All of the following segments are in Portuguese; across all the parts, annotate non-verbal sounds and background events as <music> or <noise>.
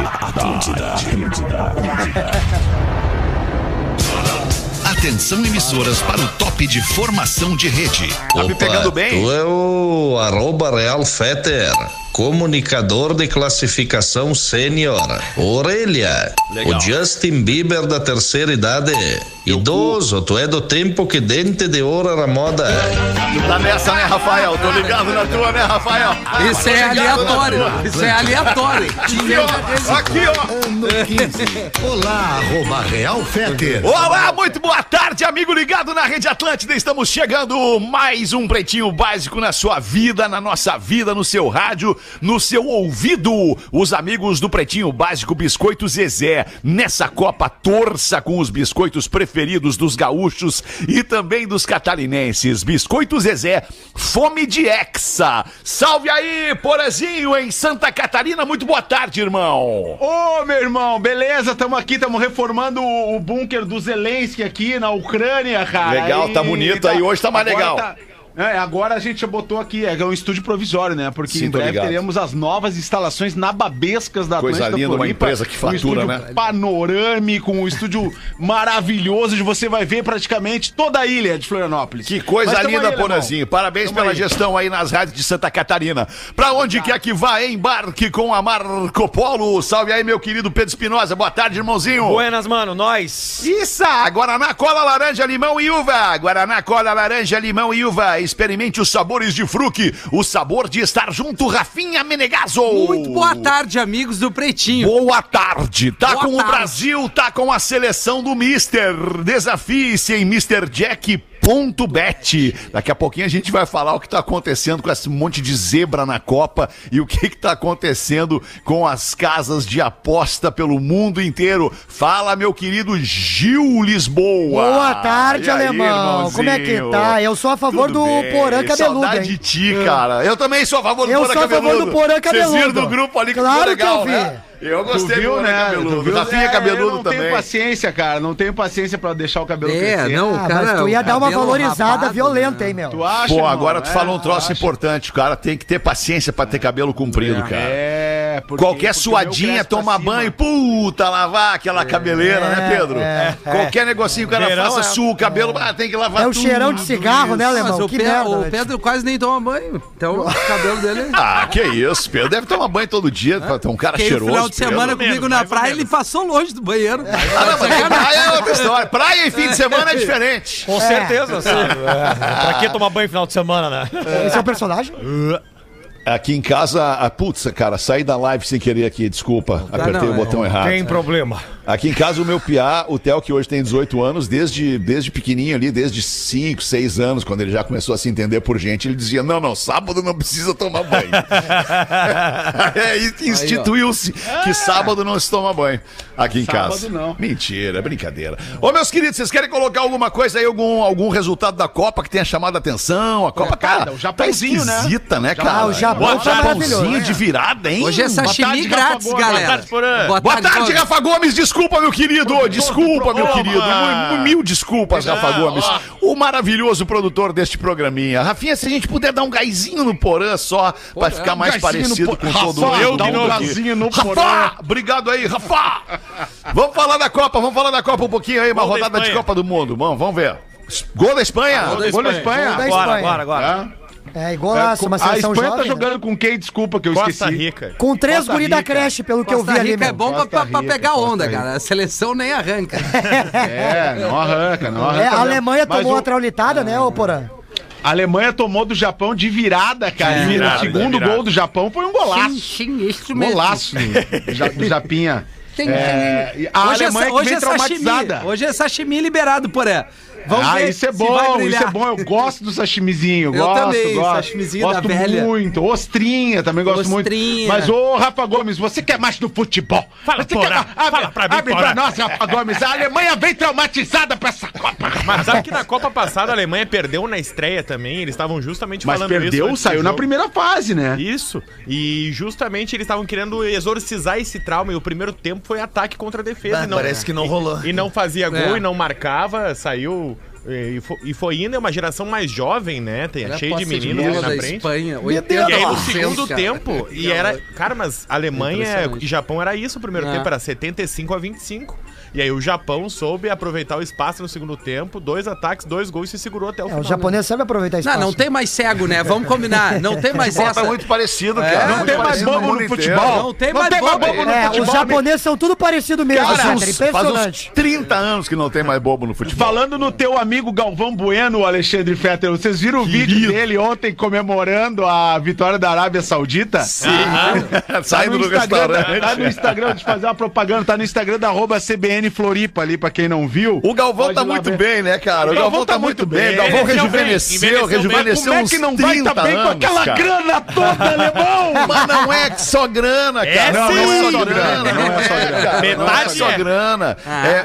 Atlântida. Atenção emissoras para o top de formação de rede. Tá me pegando bem? Tu é o arroba Real Feter, comunicador de classificação sênior. Orelha, Legal. o Justin Bieber da terceira idade. Idoso, tu é do tempo que dente de ouro era moda. Tu tá nessa, né, Rafael? Tô ligado na tua, né, Rafael? Isso é aleatório. Isso é aleatório. <laughs> Aqui, ó. Aqui, ó. Ano 15. Olá, arroba Real Feter. Olá, muito boa tarde, amigo ligado na Rede Atlântida. Estamos chegando mais um pretinho básico na sua vida, na nossa vida, no seu rádio, no seu ouvido. Os amigos do Pretinho Básico Biscoito Zezé. Nessa Copa, torça com os biscoitos preferidos dos gaúchos e também dos catarinenses. Biscoito Zezé, fome de hexa. Salve aí, Porazinho, em Santa Catarina. Muito boa tarde, irmão. Ô, meu irmão, beleza? Tamo aqui, tamo reformando o, o bunker do Zelensky aqui na Ucrânia, cara. Legal, tá bonito aí. Hoje tá mais legal. tá- é, agora a gente já botou aqui, é um estúdio provisório, né? Porque Sim, em breve ligado. teremos as novas instalações nababescas da Coisa Atlântida linda, uma empresa que fatura, um né? estúdio panorâmico, um estúdio <laughs> maravilhoso, onde você vai ver praticamente toda a ilha de Florianópolis. Que coisa linda, aí. Porazinho. Parabéns Tamo pela aí. gestão aí nas rádios de Santa Catarina. Pra onde quer que vá, embarque com a Marco Polo. Salve aí, meu querido Pedro Espinosa. Boa tarde, irmãozinho. Buenas, mano, nós. Isso! Guaraná, cola, laranja, limão e uva. Guaraná, cola, laranja, limão e uva. Experimente os sabores de fruque. O sabor de estar junto, Rafinha Menegaso. Muito boa tarde, amigos do Pretinho. Boa tarde. Tá Boa com o tarde. Brasil, tá com a seleção do Mister. Desafie-se em MrJack.bet. Daqui a pouquinho a gente vai falar o que tá acontecendo com esse monte de zebra na Copa e o que que tá acontecendo com as casas de aposta pelo mundo inteiro. Fala, meu querido Gil Lisboa. Boa tarde, E aí, alemão. Como é que tá? Eu sou a favor Tudo do bem. Porã Cabeludo, Saudade hein? de ti, cara. Eu também sou a favor do Eu Porã sou a favor Cabeludo. do Porã Cabeludo. Vocês viram do grupo ali que Claro ficou legal, que eu vi. né? Eu gostei viu, do né? Cabeludo. Tu viu? Rafinha É, Cabeludo eu não também. tenho paciência, cara. Não tenho paciência pra deixar o cabelo É, crescer. não, Ah, cara. mas tu ia dar uma valorizada rapado, violenta, né? hein, meu? Tu acha, Pô, irmão? agora tu É, falou um troço acha. importante. O cara tem que ter paciência pra ter cabelo comprido, cara. É, porque, Qualquer porque o suadinha, toma banho, puta, lavar aquela cabeleira, né, Pedro? é, Qualquer negocinho que o cara Verão faça, é- sua o cabelo, ah, tem que lavar É o tudo cheirão de cigarro, né, isso. alemão? Mas o, que Pe- merda, o né? Pedro quase nem toma banho. Então o <laughs> cabelo dele. Ah, que isso, Pedro. Deve tomar banho todo dia, ter um cara Fiquei o cheiroso. final de semana Pedro. comigo na praia, ele passou longe do banheiro. Ah, não, mas praia é outra história. Praia em fim de semana é <laughs> diferente. Com certeza, sim. É, pra que tomar banho final de semana, né? Esse é o personagem? Aqui em casa, a putz, cara, saí da live sem querer aqui, desculpa. Apertei não, o botão errado. Tem problema. Aqui em casa, o meu piá, o Theo, que hoje tem 18 anos, desde, desde pequenininho ali, desde 5, 6 anos, quando ele já começou a se entender por gente, ele dizia: Não, não, sábado não precisa tomar banho. <laughs> é, instituiu-se que sábado não se toma banho aqui em Sábado casa. não. Mentira, é brincadeira. Ô, meus queridos, vocês querem colocar alguma coisa aí, algum, algum resultado da Copa que tenha chamado a atenção? A Copa, cara, cara, o tá Japãozinho, né? esquisita, né, cara? Ah, o Japão Né? de virada, hein? Hoje é sashimi tarde, grátis, Rafa Gomes. galera. Boa tarde, Porã. Boa tarde, Gomes. Rafa Gomes. Desculpa, meu querido. Desculpa, meu querido. Mil, desculpas, Rafa Gomes. O maravilhoso produtor deste programinha. Rafinha, se a gente puder dar um gásinho no Porã só, pra ficar mais parecido com todo mundo. dá um gásinho no Rafa, Porã. obrigado aí, Rafa. Vamos falar da Copa, vamos falar da Copa um pouquinho aí, uma rodada de. Copa do Mundo. Vamos, vamos ver. Gol da Espanha? Gol da Espanha. Gol da Agora, Espanha. agora, agora. É, igualaço, uma a seleção Espanha jovem. tá né? jogando com quem? Desculpa que eu Costa esqueci. Rica. Com três Costa guri da Rica. creche, pelo que eu vi Costa ali, Rica é bom pra, Costa pra- pra Rica, pegar Costa onda, Rica. cara. A seleção nem arranca. <laughs> É, não arranca, não arranca. É, a. Alemanha Mas tomou o- uma traulitada, né, ô Porã? A Alemanha tomou do Japão de virada, cara. e virada, o segundo virada. gol do Japão foi um golaço. Sim, sim, isso mesmo. Golaço do, Ja- do Japinha. Tem- É, a hoje Alemanha é, que hoje vem é sashimi. traumatizada. Hoje é sashimi liberado, porém. Vamos ah, ver isso é bom, isso é bom. Eu gosto do sashimizinho. <laughs> Eu gosto, também, gosto. sashimizinho gosto da velha. muito. Ostrinha também gosto Ostrinha. muito. Mas, ô, Rafa Gomes, você quer mais do futebol? Fala, você quer abre, Fala pra mim, abre pra nós, Rafa Gomes. A Alemanha vem traumatizada pra essa Copa. Mas sabe que na Copa passada a Alemanha perdeu na estreia também? Eles estavam justamente Mas falando isso. perdeu, antes do saiu na primeira fase, né? Isso. E justamente eles estavam querendo exorcizar esse trauma. E o primeiro tempo foi ataque contra a defesa. e não, Parece que não rolou. E não fazia <laughs> gol É. e não marcava. Saiu E, fo- e foi indo, é uma geração mais jovem, né? Tem, cheio de meninos na frente. Espanha, Deus. 80 E aí no cara. segundo tempo, e era. Cara, mas Alemanha e Japão era isso o primeiro É. tempo, era 75 a 25. E aí o Japão soube aproveitar o espaço no segundo tempo, dois ataques, dois gols e se segurou até o É, final. o japonês sabe aproveitar isso. Não, não tem mais cego, né? Vamos combinar. Não tem mais essa. muito parecido, cara. É, muito Não tem mais parecido bobo no futebol. Não tem Não mais bobo. bobo no É, futebol. os japoneses são tudo parecido mesmo, Faz Fetter, uns, faz uns impressionante. 30 anos que não tem mais bobo no futebol. Falando no teu amigo Galvão Bueno, Alexandre Fetter, vocês viram o vídeo dele ontem comemorando a vitória da Arábia Saudita? Tá Saindo no do Instagram, restaurante. Tá no Instagram, eu fazer uma propaganda, tá no Instagram da arroba CBN Floripa ali, pra quem não viu. O Galvão tá muito ver. bem, né, cara? O Galvão tá muito bem. O Galvão bem, rejuvenesceu, bem. rejuvenesceu Como é uns que não vai 30 tá bem com anos, aquela cara. grana toda, <laughs> alemão? Mas não é só grana, cara. É não, sim. é só Não é grana. Não é só grana. cara. Não é Metade só é. grana.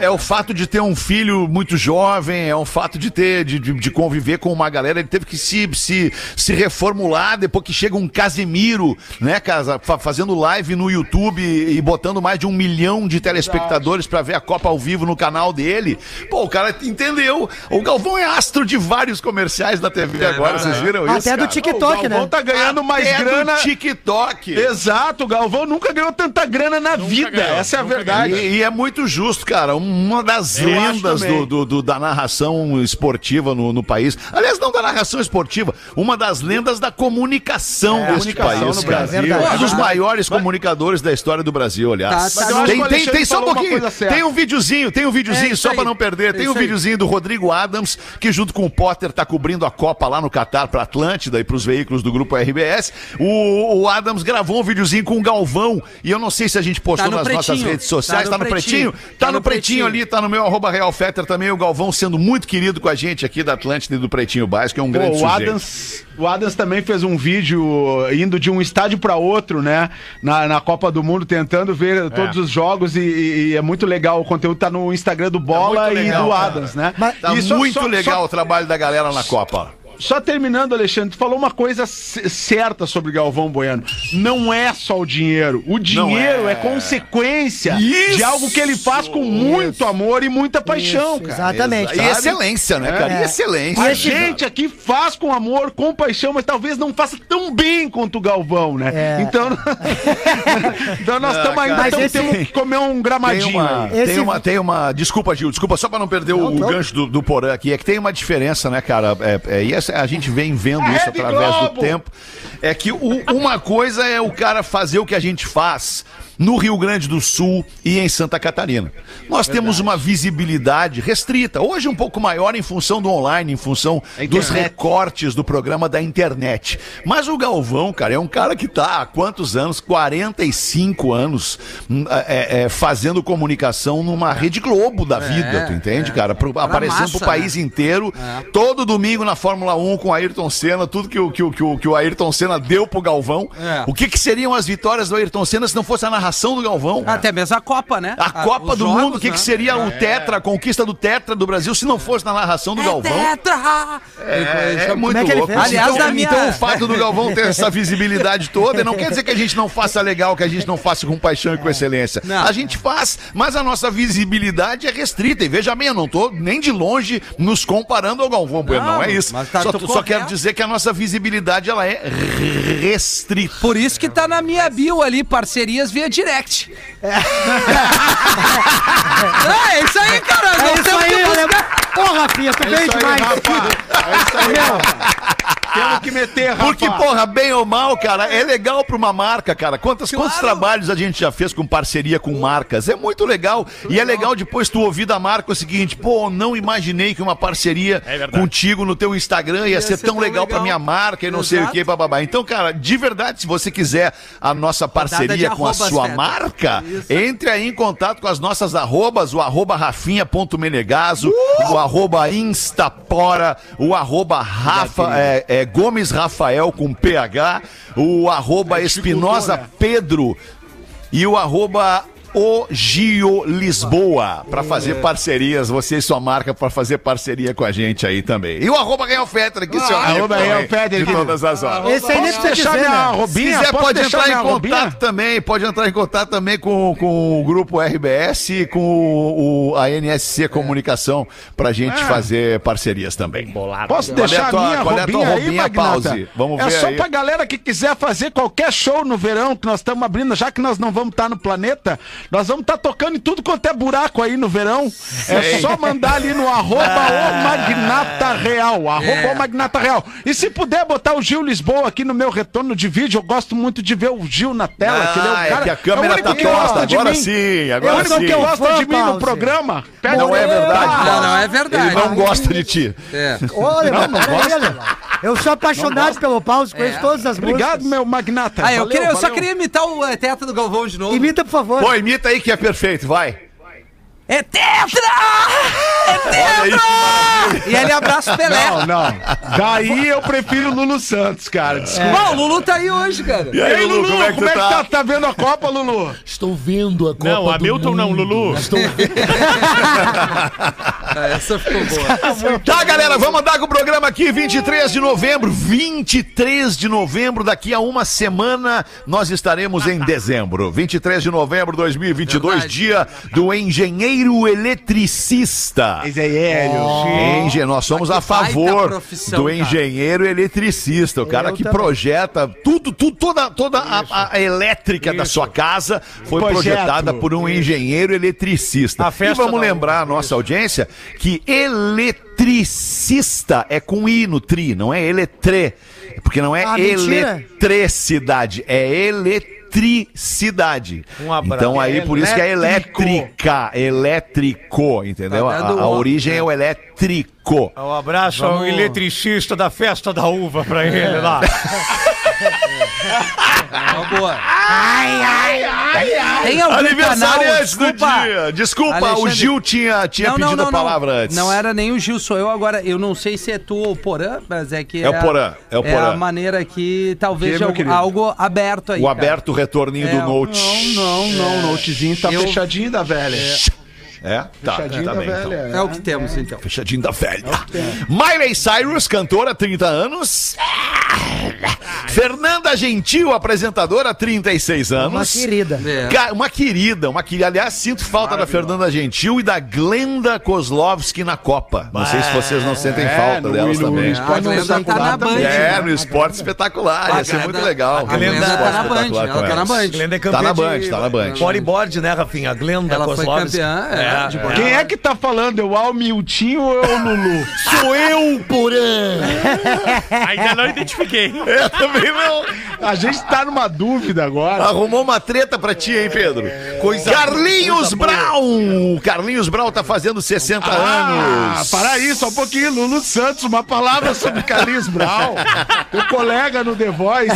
É, é o fato de ter um filho muito jovem, é o fato de ter, de, de, de conviver com uma galera. Ele teve que se, se, se reformular depois que chega um Casemiro, né, casa, fa- fazendo live no YouTube e botando mais de um milhão de telespectadores pra ver a Copa ao vivo no canal dele. Pô, o cara entendeu. O Galvão é astro de vários comerciais da TV agora, vocês viram isso? Até do? TikTok, o Galvão né? tá ganhando mais Até do grana. TikTok. Exato, o Galvão nunca ganhou tanta grana na vida. ganhou, Essa é a verdade. E, e é muito justo, cara. Uma das Eu lendas do, do- do- da narração esportiva no, no país. Aliás, não da narração esportiva, uma das lendas da comunicação É, deste país, cara. Brasil. É. Um dos maiores comunicadores da história do Brasil, aliás. Tá, tá. Tem, tem, só um pouquinho. Tem um videozinho, tem um videozinho, É só pra não perder. É Tem um isso aí. videozinho do Rodrigo Adams, que junto com o Potter tá cobrindo a Copa lá no Catar pra Atlântida e pros veículos do grupo RBS. O, o Adams gravou um videozinho com o Galvão, e eu não sei se a gente postou Tá no nas nossas pretinho. redes sociais. Tá Tá no, no pretinho? pretinho. Tá, Tá no, no pretinho, pretinho. ali, tá no meu arroba Real Fetter também. O Galvão sendo muito querido com a gente aqui da Atlântida e do Pretinho Básico, é um Pô, grande o sujeito. Adams, o Adams também fez um vídeo indo de um estádio para outro, né? Na, na Copa do Mundo, tentando ver todos os jogos e, e- e é muito legal. O conteúdo tá no Instagram do Bola muito e legal, do cara. Adams, né? Mas- Tá só- muito só- legal só- o trabalho da galera na Copa. Só terminando, Alexandre, tu falou uma coisa certa sobre Galvão Bueno. Não é só o dinheiro. O dinheiro é, é. consequência Isso! de algo que ele faz com muito amor e muita paixão, Isso, cara. Exatamente. E excelência, né, cara? E É. excelência. A gente aqui faz com amor, com paixão, mas talvez não faça tão bem quanto o Galvão, né? É. Então, <laughs> então nós estamos ainda Mas tamo- esse- temos que comer um Tem gramadinho uma, aí. Esse- tem uma, tem uma. Desculpa, Gil, desculpa, só pra não perder o, Não, o não. gancho do, do Porã aqui. É que tem uma diferença, né, cara? É, é, e essa- a gente vem vendo isso através do tempo. É que o- uma coisa é o cara fazer o que a gente faz no Rio Grande do Sul e em Santa Catarina. Nós temos uma visibilidade restrita, hoje um pouco maior em função do online, em função dos recortes do programa da internet. Mas o Galvão, cara, é um cara que tá há quantos anos? 45 anos hum, é, é, fazendo comunicação numa Rede Globo da vida, tu entende, cara? Pro- aparecendo massa, pro país inteiro, todo domingo na Fórmula 1 com o Ayrton Senna, tudo que o, que o, que que o Ayrton Senna deu pro Galvão. É. O que, que seriam as vitórias do Ayrton Senna se não fosse a narração do Galvão? Até mesmo a Copa, né? A Ah, Copa do jogos, Mundo, o que, né? que seria o Tetra, a conquista do Tetra do Brasil se não fosse na narração do Galvão? Tetra! É, é muito é louco. Aliás, então, da minha- então o fato do Galvão ter essa <laughs> visibilidade toda não quer dizer que a gente não faça legal, que a gente não faça com paixão e com excelência. Não. A gente faz, mas a nossa visibilidade é restrita. E veja bem, eu não tô nem de longe nos comparando ao Galvão Bueno, não, Não, é isso. mas tá só só quero dizer que a nossa visibilidade ela é restrita. Por isso que tá na minha bio ali, parcerias via direct. É, <laughs> é isso aí, cara. É isso aí, que olha. buscar. Ô, Rafinha, tu bem isso aí, demais. Rafa. É isso aí, Rafa. Temos que meter, Rafa. Porque, porra, bem ou mal, cara, é legal pra uma marca, cara. Quantos Claro. trabalhos a gente já fez com parceria com marcas? É muito legal. E é legal depois tu ouvir da marca o seguinte, pô, não imaginei que uma parceria É contigo no teu Instagram ia, ser, tão legal, pra minha marca e não sei o Exato. que, bababá. Então, cara, de verdade, se você quiser a nossa parceria com a sua marca, Isso. entre aí em contato com as nossas arrobas, o arroba rafinha.menegaso, o arroba instapora, o arroba Rafa, é, é, Gomes Rafael com PH, o arroba Espinosa Pedro e o arroba o Gio Lisboa pra fazer parcerias, você e sua marca pra fazer parceria com a gente aí também. E o arroba Real Fetter, que seu amigo arroba Real Fetter, de todas as horas. Esse aí nem Posso precisa deixar dizer, minha né? Se arrobinha? quiser, Posso pode deixar entrar em contato arrobinha? também. Pode entrar em contato também com, com o grupo RBS e com o, o- a NSC Comunicação pra gente É. fazer parcerias também. Posso Qual é deixar a tua- minha qual é a tua roubinha aí, pause? Vamos é ver só aí. pra galera que quiser fazer qualquer show no verão, que nós estamos abrindo, já que nós não vamos estar no planeta, nós vamos estar tocando em tudo quanto é buraco aí no verão. É só mandar ali no arroba <laughs> o Magnata Real, arroba É. o Magnata Real. E se puder botar o Gil Lisboa aqui no meu retorno de vídeo, eu gosto muito de ver o Gil na tela, que ele é o Ah, cara... é que a câmera o único tá gosta de Agora mim. sim, É o agora único sim. que gosta de mim no programa. Pede Não é verdade. Não, não é verdade. Ele não gosta de ti. É. Olha, mano, peraí, Alemão. Eu sou apaixonado pelo Pause, conheço É. todas as Obrigado, músicas. meu Magnata. Ah, eu, Valeu, queria, eu só queria imitar o eh, Tetra do Galvão de novo. Imita, por favor. Pô, imita aí que é perfeito, vai. É Tetra! É Tetra! E ele abraça o Pelé. Não, não. Daí eu prefiro o Lulu Santos, cara. Desculpa. Bom, o Lulu tá aí hoje, cara. E aí, Lulu, como é que tu tá? tá? vendo a Copa, Lulu? Estou vendo a Copa Não, do Hamilton não. Lulu. Estou <laughs> Ah, Essa ficou boa. Tá, galera, vamos andar com o programa aqui, 23 de novembro. 23 de novembro, daqui a uma semana nós estaremos em dezembro. 23 de novembro de 2022, Verdade. dia do engenheiro eletricista. Engenheiro. Engen- nós somos a favor profissão, do cara. engenheiro eletricista, o cara Eu que também. projeta tudo, tudo toda, toda a, a elétrica da sua casa foi Projeto. projetada por um engenheiro eletricista. A e festa vamos da lembrar a nossa audiência que eletricista é com i no tri, não é eletre, porque não é Ah, eletricidade, é eletricidade. Um abraço. Então aí por isso que é elétrica, elétrico, entendeu? Tá a, a origem é o elétrico. Um abraço ao Vamos- eletricista da festa da uva pra ele lá. Uma boa. Tem algum canal, Aniversariante do desculpa. dia. Desculpa, o Alexandre- Gil tinha, tinha pedido a palavra antes. Não era nem o Gil, sou eu agora. Eu não sei se é tu ou o Porã, mas é que É o Porã, é o Porã. a maneira que talvez Que, meu algo, algo aberto aí. O cara. aberto retorninho É, do Note. Não, não, não. O notezinho tá Eu- fechadinho da velha. É? Tá, Fechadinho tá da bem, então. velha. É o que temos, então. Fechadinho da velha. Miley Cyrus, cantora, 30 anos. Fernanda Gentil, apresentadora, 36 anos. Uma querida. É. Ca- Uma querida, uma querida. Aliás, sinto falta da Fernanda Gentil e da Glenda Kozlovski na Copa. Não sei se vocês não sentem falta no- delas no- também. no A esporte Glenda tá espetacular na Band. também. É, né? no esporte espetacular. Ia ser muito legal. A Glenda esporte tá na Band. espetacular com Ela tá na elas. Band. Glenda é Tá campeã na Band, de tá na Band. bodyboard, né, Rafinha? A Glenda Ela foi Kozlovski. campeã, é, de bodyboard. Quem é que tá falando? É o Almiltinho ou é o Lulu? <laughs> Sou eu, Porã! <laughs> Ainda não identifiquei. Eu também não. A gente tá numa dúvida agora. Arrumou uma treta pra ti, hein, Pedro? Carlinhos Brown! Carlinhos Brown tá fazendo 60 Ah, anos. para aí, só um pouquinho. Lulu Santos, uma palavra sobre Carlinhos Brown. Teu <laughs> colega no The Voice.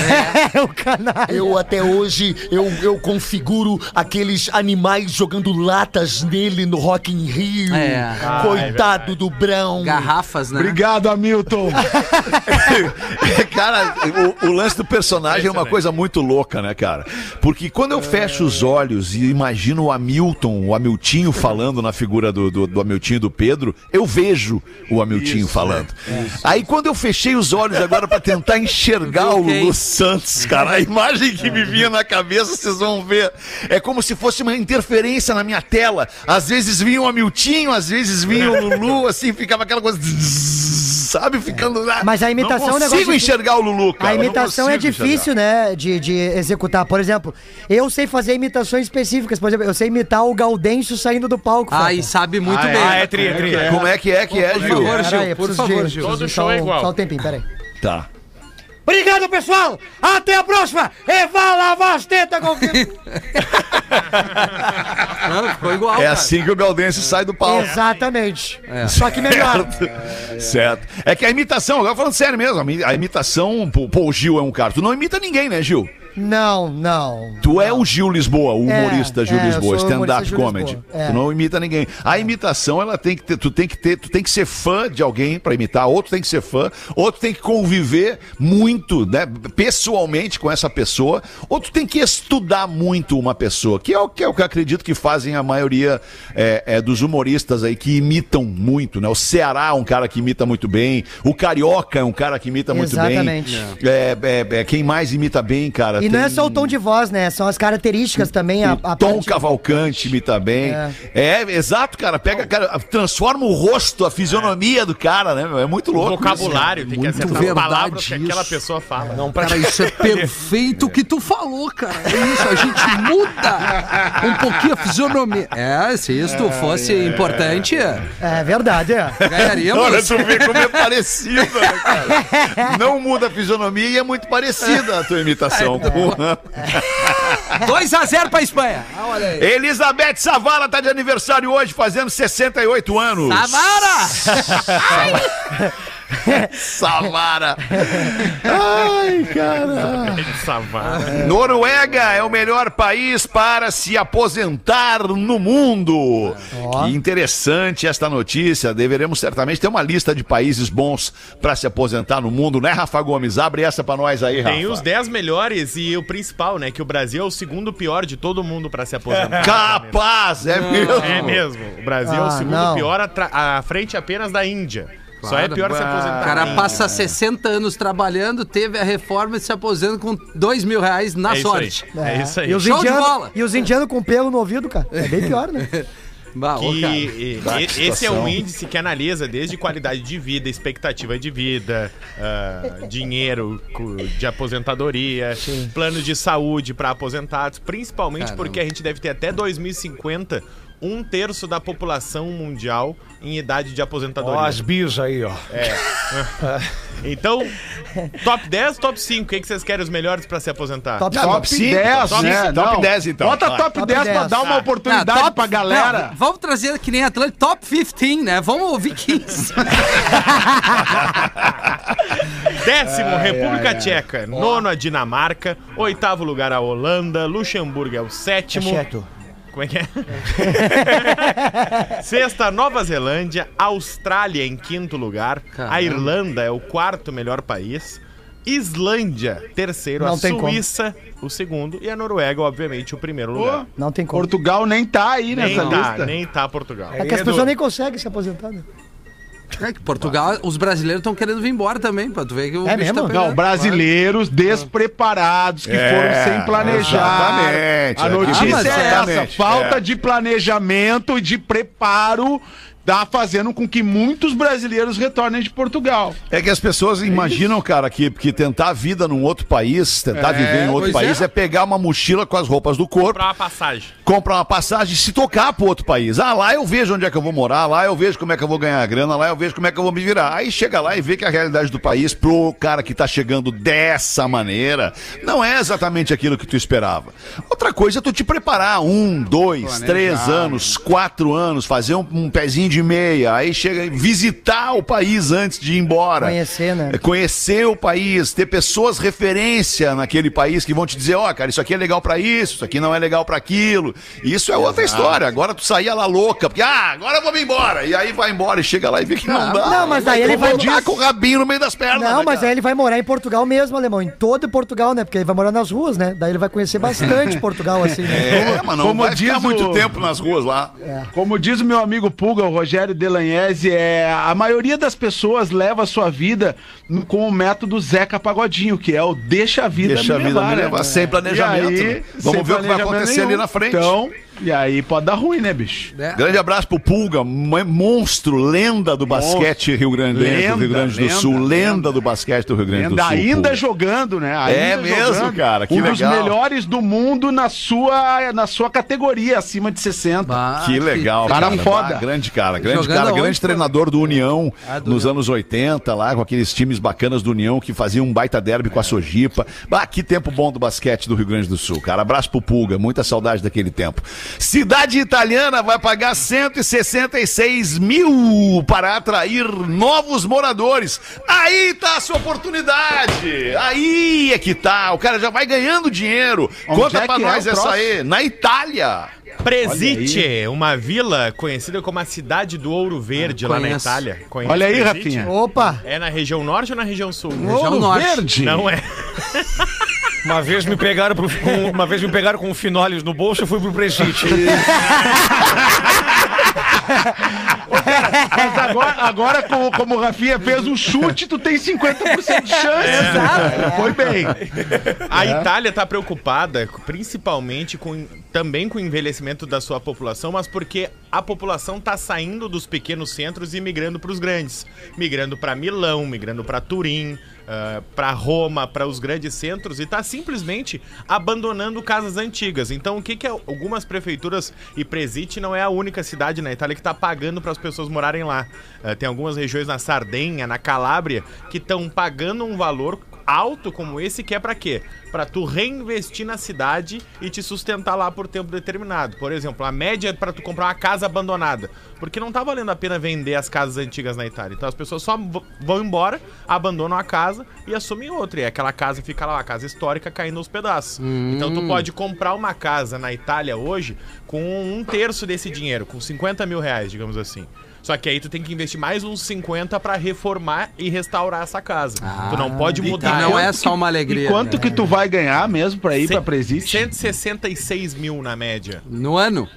É o canal. Eu até hoje, eu, eu configuro aqueles animais jogando latas nele no Rock in Rio. É. Coitado do Brown. Garrafas, né? Obrigado, Hamilton. <laughs> cara, o, o lance do personagem é uma coisa muito louca, né, cara? Porque quando eu fecho os olhos e imagino o Hamilton, o Hamiltinho falando na figura do, do, do Hamiltinho e do Pedro, eu vejo o Hamiltinho falando. Aí quando eu fechei os olhos agora pra tentar enxergar o. Lulu Santos, cara, a imagem que me vinha na cabeça, vocês vão ver. É como se fosse uma interferência na minha tela. Às vezes vinha o Hamiltinho, às vezes vinha o Lulu, <laughs> assim, ficava aquela coisa. <laughs> Sabe? Ficando lá. Mas a imitação é um Não consigo de- enxergar o Lulu, cara. A imitação é difícil, né, de, de executar. Por exemplo, eu sei fazer imitações específicas. Por exemplo, eu sei imitar o Gaudêncio saindo do palco. Ah, e sabe muito Ah, é? bem. Ah, é tri, é tri. enxergar. Como é que é que é, Por Gil? favor, Gil, por preciso favor, de- Gil. Todo show só é um- igual. Só um tempinho, peraí. Tá. Obrigado, pessoal! Até a próxima! E vá lavar as tetas com <laughs> Não, ficou igual, É cara. assim que o Gaudêncio sai do palco. Exatamente. É. Só que melhor. <laughs> Certo. É que a imitação, agora falando sério mesmo, a mi- a imitação, pô, pô, o Gil é um cara. Tu não imita ninguém, né, Gil? Não, não. Tu é o Gil Lisboa, o É, humorista Gil é, Lisboa, stand-up comedy. É. Tu não imita ninguém. A imitação, ela tem que ter, tu tem que ter, tu tem que ser fã de alguém pra imitar, outro tem que ser fã, outro tem que conviver muito, né, pessoalmente com essa pessoa, outro tem que estudar muito uma pessoa, que é o que, é o que eu acredito que fazem a maioria é, é, dos humoristas aí que imitam muito, né? O Ceará é um cara que imita muito bem, o Carioca é um cara que imita muito Exatamente. bem. É, é, é, quem mais imita bem, cara? E não é tem- só o tom de voz, né? São as características também. A, a Tom parte- Cavalcante imita bem. É. exato, cara. Pega, cara, transforma o rosto, a fisionomia do cara, né? meu? É muito O louco. vocabulário, tem que muito acertar verdade palavras que aquela isso. pessoa fala. Não, Cara, isso é <laughs> perfeito o que tu falou, cara. É isso, a gente muda um pouquinho a fisionomia. É, se isso fosse importante, É verdade, é. Olha, ganharíamos. tu vê como é parecido, né, cara? <laughs> Não muda a fisionomia e é muito parecida a tua imitação. Porra. 2x0 pra Espanha. Ah, olha aí. Elizabeth Savala tá de aniversário hoje, fazendo 68 anos. Samara! <laughs> Samara! Ai, cara. Savara. Noruega é o melhor país para se aposentar no mundo. Que interessante esta notícia. Deveremos certamente ter uma lista de países bons para se aposentar no mundo, né, Rafa Gomes? Abre essa para nós aí, Rafa. Tem os 10 melhores e o principal, né? Que o Brasil é o segundo pior de todo mundo pra se aposentar. <laughs> Capaz, é mesmo. É mesmo. O Brasil é o Ah, segundo não. pior à frente apenas da Índia. Só é pior se aposentar. O cara passa 60 anos trabalhando, teve a reforma e se aposenta com 2 mil reais na É sorte. É isso aí. E os, Show de indianos, bola. e os indianos com pelo no ouvido, cara. É bem pior, né? <laughs> Bah, Que, e- Bah, e- esse é um índice que analisa desde qualidade de vida, expectativa de vida, ah, dinheiro de aposentadoria, plano de saúde para aposentados, principalmente Caramba. porque a gente deve ter até 2050 um terço da população mundial em idade de aposentadoria. Ó, as bis aí, ó. <laughs> Então, top 10, top 5, o que, que vocês querem os melhores para se aposentar? Top cinco. top cinco, 10, top né? top Não. 10 então. Bota top, Top 10 pra 10. dar uma oportunidade top- pra galera. Não, vamos trazer que nem Atlântico, top 15, né? Vamos ouvir 15. <laughs> Décimo, República Tcheca. Nono, a Dinamarca. Oitavo lugar, a Holanda. Luxemburgo é o sétimo. Cheto. Como é que é? <laughs> Sexta, Nova Zelândia. Austrália em quinto lugar. Caramba. A Irlanda é o quarto melhor país. Islândia, terceiro. Não a tem como. Suíça, o segundo. E a Noruega, obviamente, o primeiro lugar. Não tem como. Portugal nem tá aí Nem nessa tá, lista. nem tá Portugal. É que as pessoas nem conseguem se aposentar, né? É que Portugal, os brasileiros estão querendo vir embora também, pra tu ver que o É bicho mesmo? tá. Não, brasileiros despreparados que É, foram sem planejar. exatamente. A É, notícia mas é é, essa: falta é. de planejamento e de preparo tá fazendo com que muitos brasileiros retornem de Portugal. É que as pessoas imaginam, cara, que, que tentar a vida num outro país, tentar É, viver em outro país, é. é. pegar uma mochila com as roupas do corpo, Comprar uma passagem. Comprar uma passagem e se tocar pro outro país. Ah, lá eu vejo onde é que eu vou morar, lá eu vejo como é que eu vou ganhar grana, lá eu vejo como é que eu vou me virar. Aí chega lá e vê que a realidade do país, pro cara que tá chegando dessa maneira, não é exatamente aquilo que tu esperava. Outra coisa é tu te preparar um, dois, Planejar. três anos, quatro anos, fazer um, um pezinho de meia, aí chega e visitar o país antes de ir embora. Conhecer, né? É conhecer o país, ter pessoas referência naquele país que vão te dizer, ó, cara, isso aqui é legal pra isso, isso aqui não é legal pra aquilo. Isso é outra história. Agora tu saía lá louca, porque ah, agora eu vou me embora. E aí vai embora e chega lá e vê que não, dá. Não, mas daí ele vai voltar com o rabinho no meio das pernas. Não, né, mas aí ele vai morar em Portugal mesmo, alemão. Em todo Portugal, né? Porque ele vai morar nas ruas, né? Daí ele vai conhecer bastante <laughs> Portugal, assim, né? É, mas não Como vai ficar diz muito o- tempo nas ruas lá. Como diz o meu amigo Pulga, o Rogério Delagnese, é, a maioria das pessoas leva a sua vida com o método Zeca Pagodinho, que é o deixa a vida Deixa a me vida levar, me né? levar, sem planejamento, E aí, né? Vamos sem ver o que vai acontecer ali nenhum. na frente. Então, No. E aí pode dar ruim, né, bicho? É. Grande abraço pro Pulga, mo- monstro, lenda do basquete Rio Grande, Lenda, do Rio Grande do lenda, Sul, lenda, lenda. do basquete do Rio Grande do Ainda, Sul. ainda Pulga. jogando, né? É Ainda mesmo, cara, que um dos legal. melhores do mundo na sua, na sua categoria, acima de 60. Bah, Que legal, cara cara. foda. Ah, grande cara, grande Jogando cara, grande pô? treinador do União Ah, do nos União. anos 80, lá com aqueles times bacanas do União que faziam um baita derby com a Sojipa. Bah, que tempo bom do basquete do Rio Grande do Sul, cara. Abraço pro Pulga, muita saudade daquele tempo. Cidade italiana vai pagar 166 mil para atrair novos moradores. Aí tá a sua oportunidade. Aí é que tá. O cara já vai ganhando dinheiro. Onde Conta é pra é nós o essa troço? aí. Na Itália. Presite, uma vila conhecida como a cidade do Ouro Verde, Ah, lá na. Itália. Conhece Olha aí, Presite? Rafinha. Opa! É na região norte ou na região sul? Região Norte. Verde. Não é. <laughs> Uma vez me pegaram pro- com, uma vez me pegaram com finoles no bolso, eu fui pro presídio. Mas agora, agora como, como o Rafinha fez um chute, tu tem 50% de chance. Exato. Foi bem. A Itália está preocupada, principalmente com também com o envelhecimento da sua população, mas porque a população está saindo dos pequenos centros e migrando para os grandes, migrando para Milão, migrando para Turim, para Roma, para os grandes centros e está simplesmente abandonando casas antigas. Então, o que que é- algumas prefeituras e Presite não é a única cidade na Itália que está pagando para as pessoas morarem lá. Eh, tem algumas regiões na Sardenha, na Calábria, que estão pagando um valor alto como esse que é pra quê? Pra tu reinvestir na cidade e te sustentar lá por tempo determinado. Por exemplo, a média é pra tu comprar uma casa abandonada, porque não tá valendo a pena vender as casas antigas na Itália. Então as pessoas só vão embora, abandonam a casa e assumem outra. E aquela casa fica lá, uma casa histórica caindo aos pedaços. Então tu pode comprar uma casa na Itália hoje com um terço desse dinheiro, com 50 mil reais, digamos assim. Só que aí tu tem que investir mais uns 50 pra reformar e restaurar essa casa. tu não pode E mudar. não é só uma alegria. E quanto né? que tu vai ganhar mesmo pra ir pra Cem- Presite? 166 mil na média. No ano?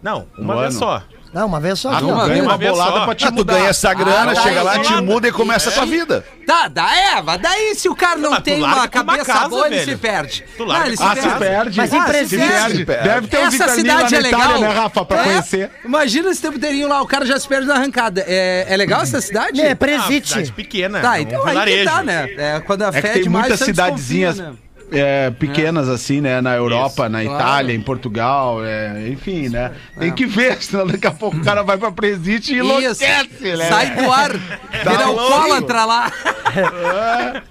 Não, uma No vez ano. só. Não, uma vez só. Ah, uma Ganha vez, uma bolada só. pra te Ah, tu mudar. ganha essa grana, Ah, chega lá, te muda e começa a tua vida. Tá, da Eva. Daí se o cara não, tu tem uma cabeça casa, boa, ele se perde. Tu larga ele com Ah, se perde. Mas em Ah, se Presite. perde. Deve ter um Essa cidade na é legal. Itália, né, Rafa, pra É. conhecer. Imagina esse temperinho lá, o cara já se perde na arrancada. É, é legal essa cidade? É, Ah, Presite. cidade pequena. Tá, é um então aí que tá, né? É, quando a É fé tem demais, muitas cidadezinhas né? é, pequenas assim, né? Na Europa, na claro. Itália, em Portugal, é, enfim, né? Tem que ver, <laughs> senão daqui a pouco o cara vai pra Presite e enlouquece, né? Sai do ar. <laughs> Vira alcoólatra lá.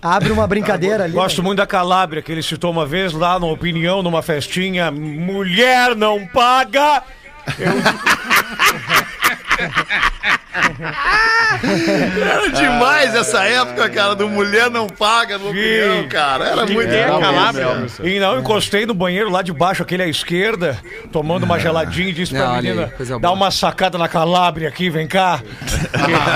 Abre uma brincadeira ali. Gosto muito da Calábria, que ele citou uma vez lá na opinião, numa festinha. Mulher não paga. <laughs> Era demais essa época, cara, do mulher não paga no opinião, cara. Era muito tem a bom, Calábria, meu. E não, encostei no banheiro lá de baixo, aquele à esquerda, tomando uma geladinha e disse pra Não, aí, menina: dá boa." uma sacada na Calábria aqui, vem cá.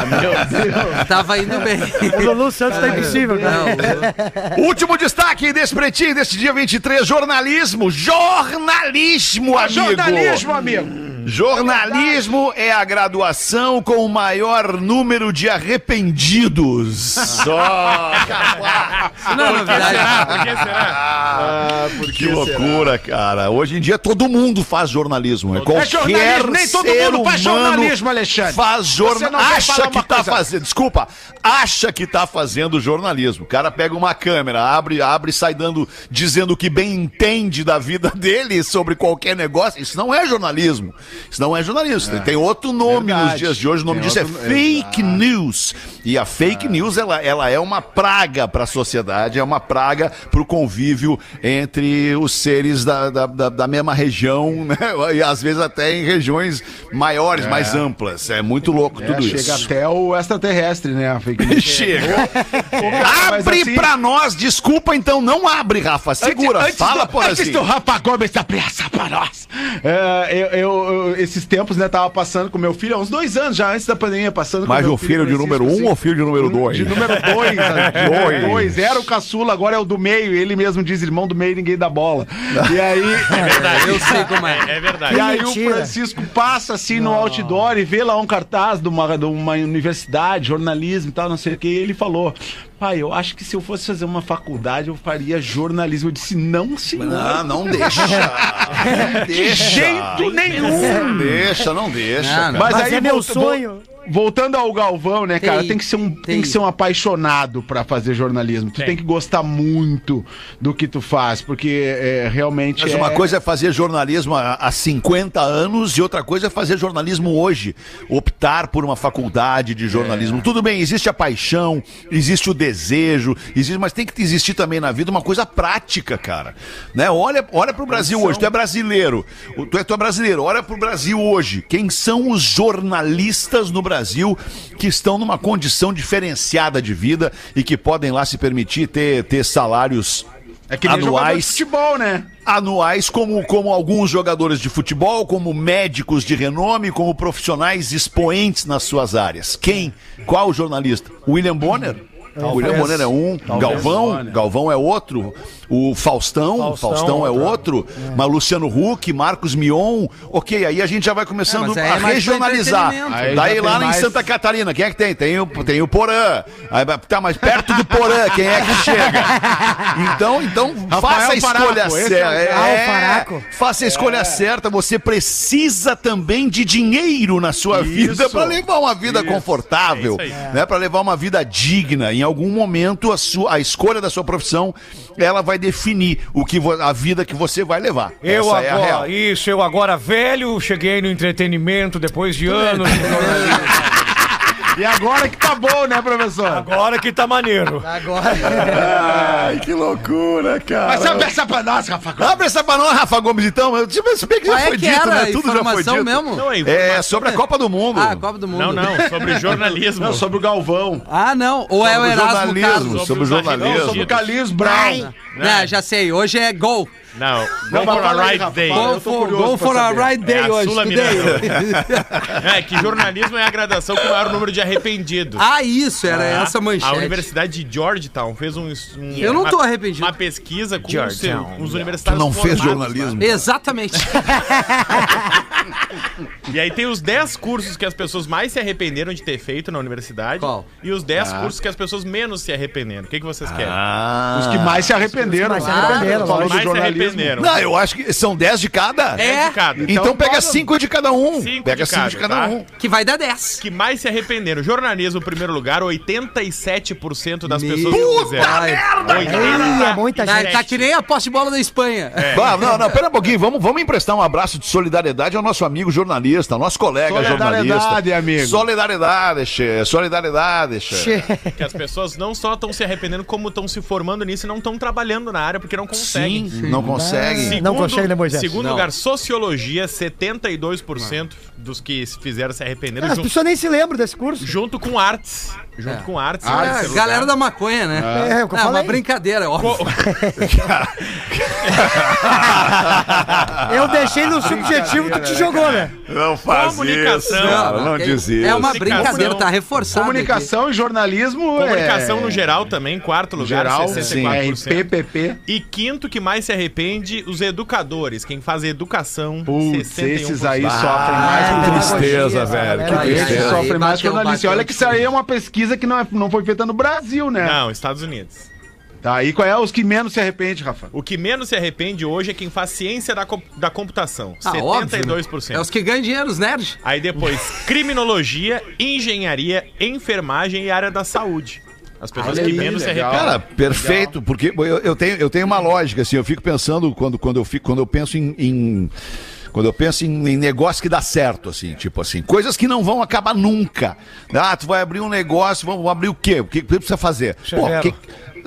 <laughs> Tava indo bem. O Lulu Santos tá impossível, cara. Não, <laughs> Último destaque desse pretinho, desse dia 23, jornalismo. Jornalismo, amigo. Jornalismo, amigo. Jornalismo é a graduação com o maior número de arrependidos. Só. <laughs> não é novidade. Por que será? Ah, que loucura, cara. Hoje em dia todo mundo faz jornalismo. É Qualquer jornalismo, nem todo ser mundo faz humano jornalismo, Alexandre. Faz jornalismo. não Acha que tá coisa. fazendo. Desculpa. Acha que tá fazendo jornalismo. O cara pega uma câmera, abre, abre e sai dando, dizendo o que bem entende da vida <laughs> dele sobre qualquer negócio. Isso não é jornalismo. Isso não é jornalismo. Tem outro nome Verdade. nos dias de hoje. O nome Tem disso outro- é fake news. E a fake news, ela, ela é uma praga para a sociedade, é uma praga para o convívio entre os seres da, da, da- da mesma região, <laughs> né? E às vezes até em regiões maiores, mais amplas. É muito louco É, tudo chega isso. até o extraterrestre, né? A fake news. <laughs> Chega. Abre assim- pra nós, desculpa, então não abre, Rafa. Segura, Antes- antes fala do, por Antes assim. do Rafa Gomes abrir essa pra nós. É, eu, eu- eu- esses tempos, né, tava passando com meu filho, há uns dois anos já, antes da pandemia, passando com Mas meu o filho de Francisco, número um assim. ou filho de número dois? De número dois. <laughs> né? De Dois. número dois. Era o caçula, agora é o do meio. Ele mesmo diz, irmão do meio, ninguém dá bola. E aí... Eu sei como é. É verdade. E aí mentira. o Francisco passa assim no outdoor e vê lá um cartaz de uma, de uma universidade, jornalismo e tal, não sei o que, e ele falou. Pai, eu acho que se eu fosse fazer uma faculdade, eu faria jornalismo. Eu disse, não, senhor. Não, não deixa. <laughs> Não deixa. jeito nenhum. Não deixa, não deixa. Não. Mas, Mas aí é meu volta- sonho. Voltando ao Galvão, né, cara? Tem, Tem que ser um, tem. tem. que ser um apaixonado pra fazer jornalismo. Tu tem. Tem. que gostar muito do que tu faz, porque é, realmente Mas é... uma coisa é fazer jornalismo há, há 50 anos e outra coisa é fazer jornalismo hoje. Optar por uma faculdade de jornalismo. Tudo bem, existe a paixão, existe o desejo, existe, mas tem que existir também na vida uma coisa prática, cara. Né? Olha, olha pro Brasil hoje, tu é brasileiro. Tu é, tu é brasileiro, olha pro Brasil hoje. Quem são os jornalistas no Brasil que estão numa condição diferenciada de vida e que podem lá se permitir ter, ter salários É que nem jogador de anuais futebol, né? anuais como, como alguns jogadores de futebol, como médicos de renome, como profissionais expoentes nas suas áreas. Quem? Qual jornalista? William Bonner? O William Bonner é um, Galvão, Galvão é outro, o Faustão, Faustão, Faustão, é outro, mas Luciano Huck, Marcos Mion, ok, aí a gente já vai começando É, a é mais pra regionalizar. Daí lá tem em mais- Santa Catarina, quem é que tem? Tem o, tem o Porã. Aí, tá, mas perto do Porã, quem é que chega? Então, então faça a escolha certa. é Ah, É. Faça a escolha certa. Você precisa também de dinheiro na sua vida para levar uma vida confortável, É isso aí. né? Para levar uma vida digna. Em algum momento a sua a escolha da sua profissão, ela vai definir o que a vida que você vai levar. Eu Essa é agora, isso, eu agora velho, cheguei no entretenimento depois de anos. <laughs> E agora que tá bom, né, professor? Agora que tá maneiro. Agora. Ai, que loucura, cara. Mas sabe essa pra nós, Rafa? Gomes? Abre essa pra nós, Rafa Gomes, então. Eu, tipo, se bem que já Qual é foi que dito, era né? a Tudo já foi dito. mesmo? Não, é É sobre a Copa do Mundo. Ah, Copa do Mundo. Não, não, sobre jornalismo. Não, sobre o Galvão. Ah, não. Ou é o Sobre o Erasmo jornalismo, Carlos. sobre o jornalismo. Sobre o Carlinhos Brown. Não, já sei. Hoje é gol. Não, Não, go mas for fala a aí, Rafa, day. fala. Go eu tô for, curioso go pra for a saber. ride day É a hoje. Sula <laughs> Today. É que jornalismo é a graduação com o maior número de arrependidos. Ah, isso. Era Tá? essa manchete. A Universidade de Georgetown fez um, um- Eu não tô uma- arrependido. Uma pesquisa com os, Georgetown. os Tu universitários não fez formados, jornalismo. Exatamente. <laughs> E aí tem os 10 cursos que as pessoas mais se arrependeram de ter feito na universidade. Qual? E os 10 cursos que as pessoas menos se arrependeram. O que, que vocês querem? Ah. Os que mais se arrependeram. mais se Claro, arrependeram, Os do mais se jornalismo. arrependeram. Não, eu acho que são 10 de cada. É. de cada. Então, Então pega bora- 5 de cada um. Cinco pega de 5 de cada, tá? um. que vai dar 10. que mais se arrependeram. Jornalismo, em primeiro lugar, 87% das Meu pessoas que fizeram. pai. Ih, é muita Tá, gente. tá que nem a posse de bola da Espanha. Vá, não, não, pera um pouquinho. Vamos, vamos emprestar um abraço de solidariedade ao nosso amigo jornalista, ao nosso colega Solidariedade, jornalista. amigo. Solidariedade, che. Solidariedade, che. Che- Que as pessoas não só estão se arrependendo, como estão se formando nisso e não estão trabalhando na área porque não conseguem. Sim, não consegue. Não consegue, né, Moisés? Segundo Não. lugar, sociologia, 72% dos que se fizeram se arrependeram. As junto, pessoas nem se lembram desse curso. junto com artes. Junto com artes. em É, galera lugar. da maconha, né? É, é o que eu Não, falei. uma brincadeira, óbvio. <laughs> Eu deixei no subjetivo, tu te jogou, né? Não faz Comunicação. isso, cara, não é- diz É isso. uma Comunicação. brincadeira, tá reforçado. Comunicação e jornalismo Comunicação é... no geral também, quarto lugar, geral, 64%. RPPP. E quinto que mais se arrepende, os educadores. Quem faz educação, Putz, 61%. esses aí sofrem mais Ah, que que tristeza, velho, que Aí, sofrem mais que jornalista. Olha que isso aí é uma pesquisa que não, é- não foi feita no Brasil, né? Não, Estados Unidos. Tá, e qual é os que menos se arrepende, Rafa? O que menos se arrepende hoje é quem faz ciência da, da computação. Ah, óbvio, né? 72%. É os que ganham dinheiro, os nerds. Aí depois, <laughs> criminologia, engenharia, enfermagem e área da saúde. As pessoas Olha que aí, menos se legal. arrependem. Cara, perfeito, porque eu, eu tenho, eu tenho uma lógica, assim, eu fico pensando quando, quando, eu, fico, quando eu penso em. em- quando eu penso em, em negócio que dá certo, assim, tipo assim, coisas que não vão acabar nunca. Ah, tu vai abrir um negócio, vamos abrir o quê? O que, que precisa fazer? Pô, que-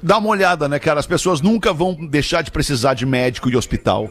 dá uma olhada, né, cara? As pessoas nunca vão deixar de precisar de médico e hospital.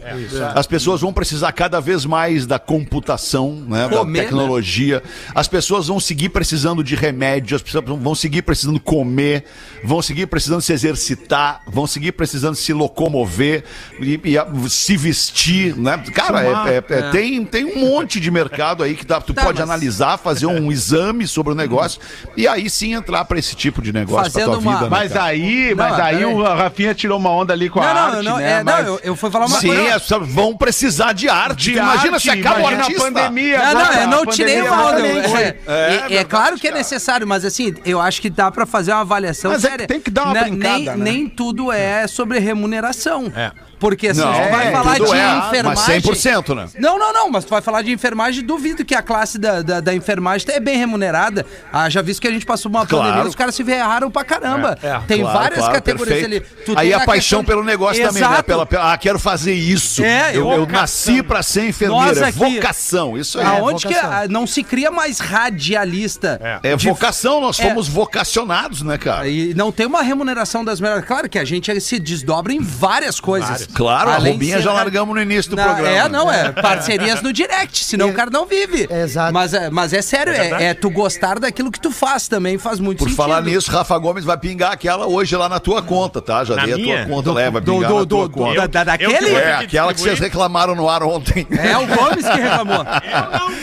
As pessoas vão precisar cada vez mais da computação, né, Comer, da tecnologia. As pessoas vão seguir precisando de remédio, as pessoas vão seguir precisando comer, vão seguir precisando se exercitar, vão seguir precisando se locomover e, e a- se vestir, né? Cara, é- é- é- Tem, tem um monte de mercado aí que dá, tu Tá, pode mas- analisar, fazer um exame sobre o negócio e aí sim entrar para esse tipo de negócio pra Fazendo tua uma- vida. né, Mas aí, Mas aí o Rafinha tirou uma onda ali com a Não, não, arte, não, né? é, não, Mas- eu, eu fui falar uma Sim, coisa. pessoas vão precisar de arte. de imagina arte, se acaba o artista. a pandemia Não, não, eu não tirei uma onda. eu- exatamente. É, é, claro que é necessário, mas assim, eu acho que dá pra fazer uma avaliação Mas é séria. tem que dar uma Na- brincada, nem, né? nem tudo é sobre remuneração. É. Porque assim, Não, tu vai é, falar de é, enfermagem. mas 100%, né? Não, não, não, mas tu vai falar de enfermagem, duvido que a classe da, da, da enfermagem é bem remunerada. Ah, já visto que a gente passou por uma Claro. pandemia, os caras se ferraram pra caramba. É, é. Tem Claro, várias claro, categorias perfeito. ali. Tu Aí a paixão questão- pelo negócio também, né? Exato. Pela, pela- ah, quero fazer isso. É, eu, eu- eu nasci pra ser enfermeira. É aqui- vocação, isso aí. Aonde que vocação. ah, não se cria mais radialista? É de vocação, nós É. fomos vocacionados, né, cara? E não tem uma remuneração das melhores. Claro que a gente se desdobra em várias coisas. Claro, a Além de roubinha já largamos no início do Na- programa. É, não, é parcerias no direct, senão o cara não vive. Exato. Mas é, mas é sério, é, é tu gostar daquilo que tu faz também, faz muito Por sentido. falar nisso, Rafa Gomes vai pingar aquela hoje lá na tua conta, tá? Já Na dei a minha? tua conta, leva, do, pingar do, na tua do, conta. da, daquele? É, aquela que vocês reclamaram no ar ontem. <laughs> É o Gomes que reclamou.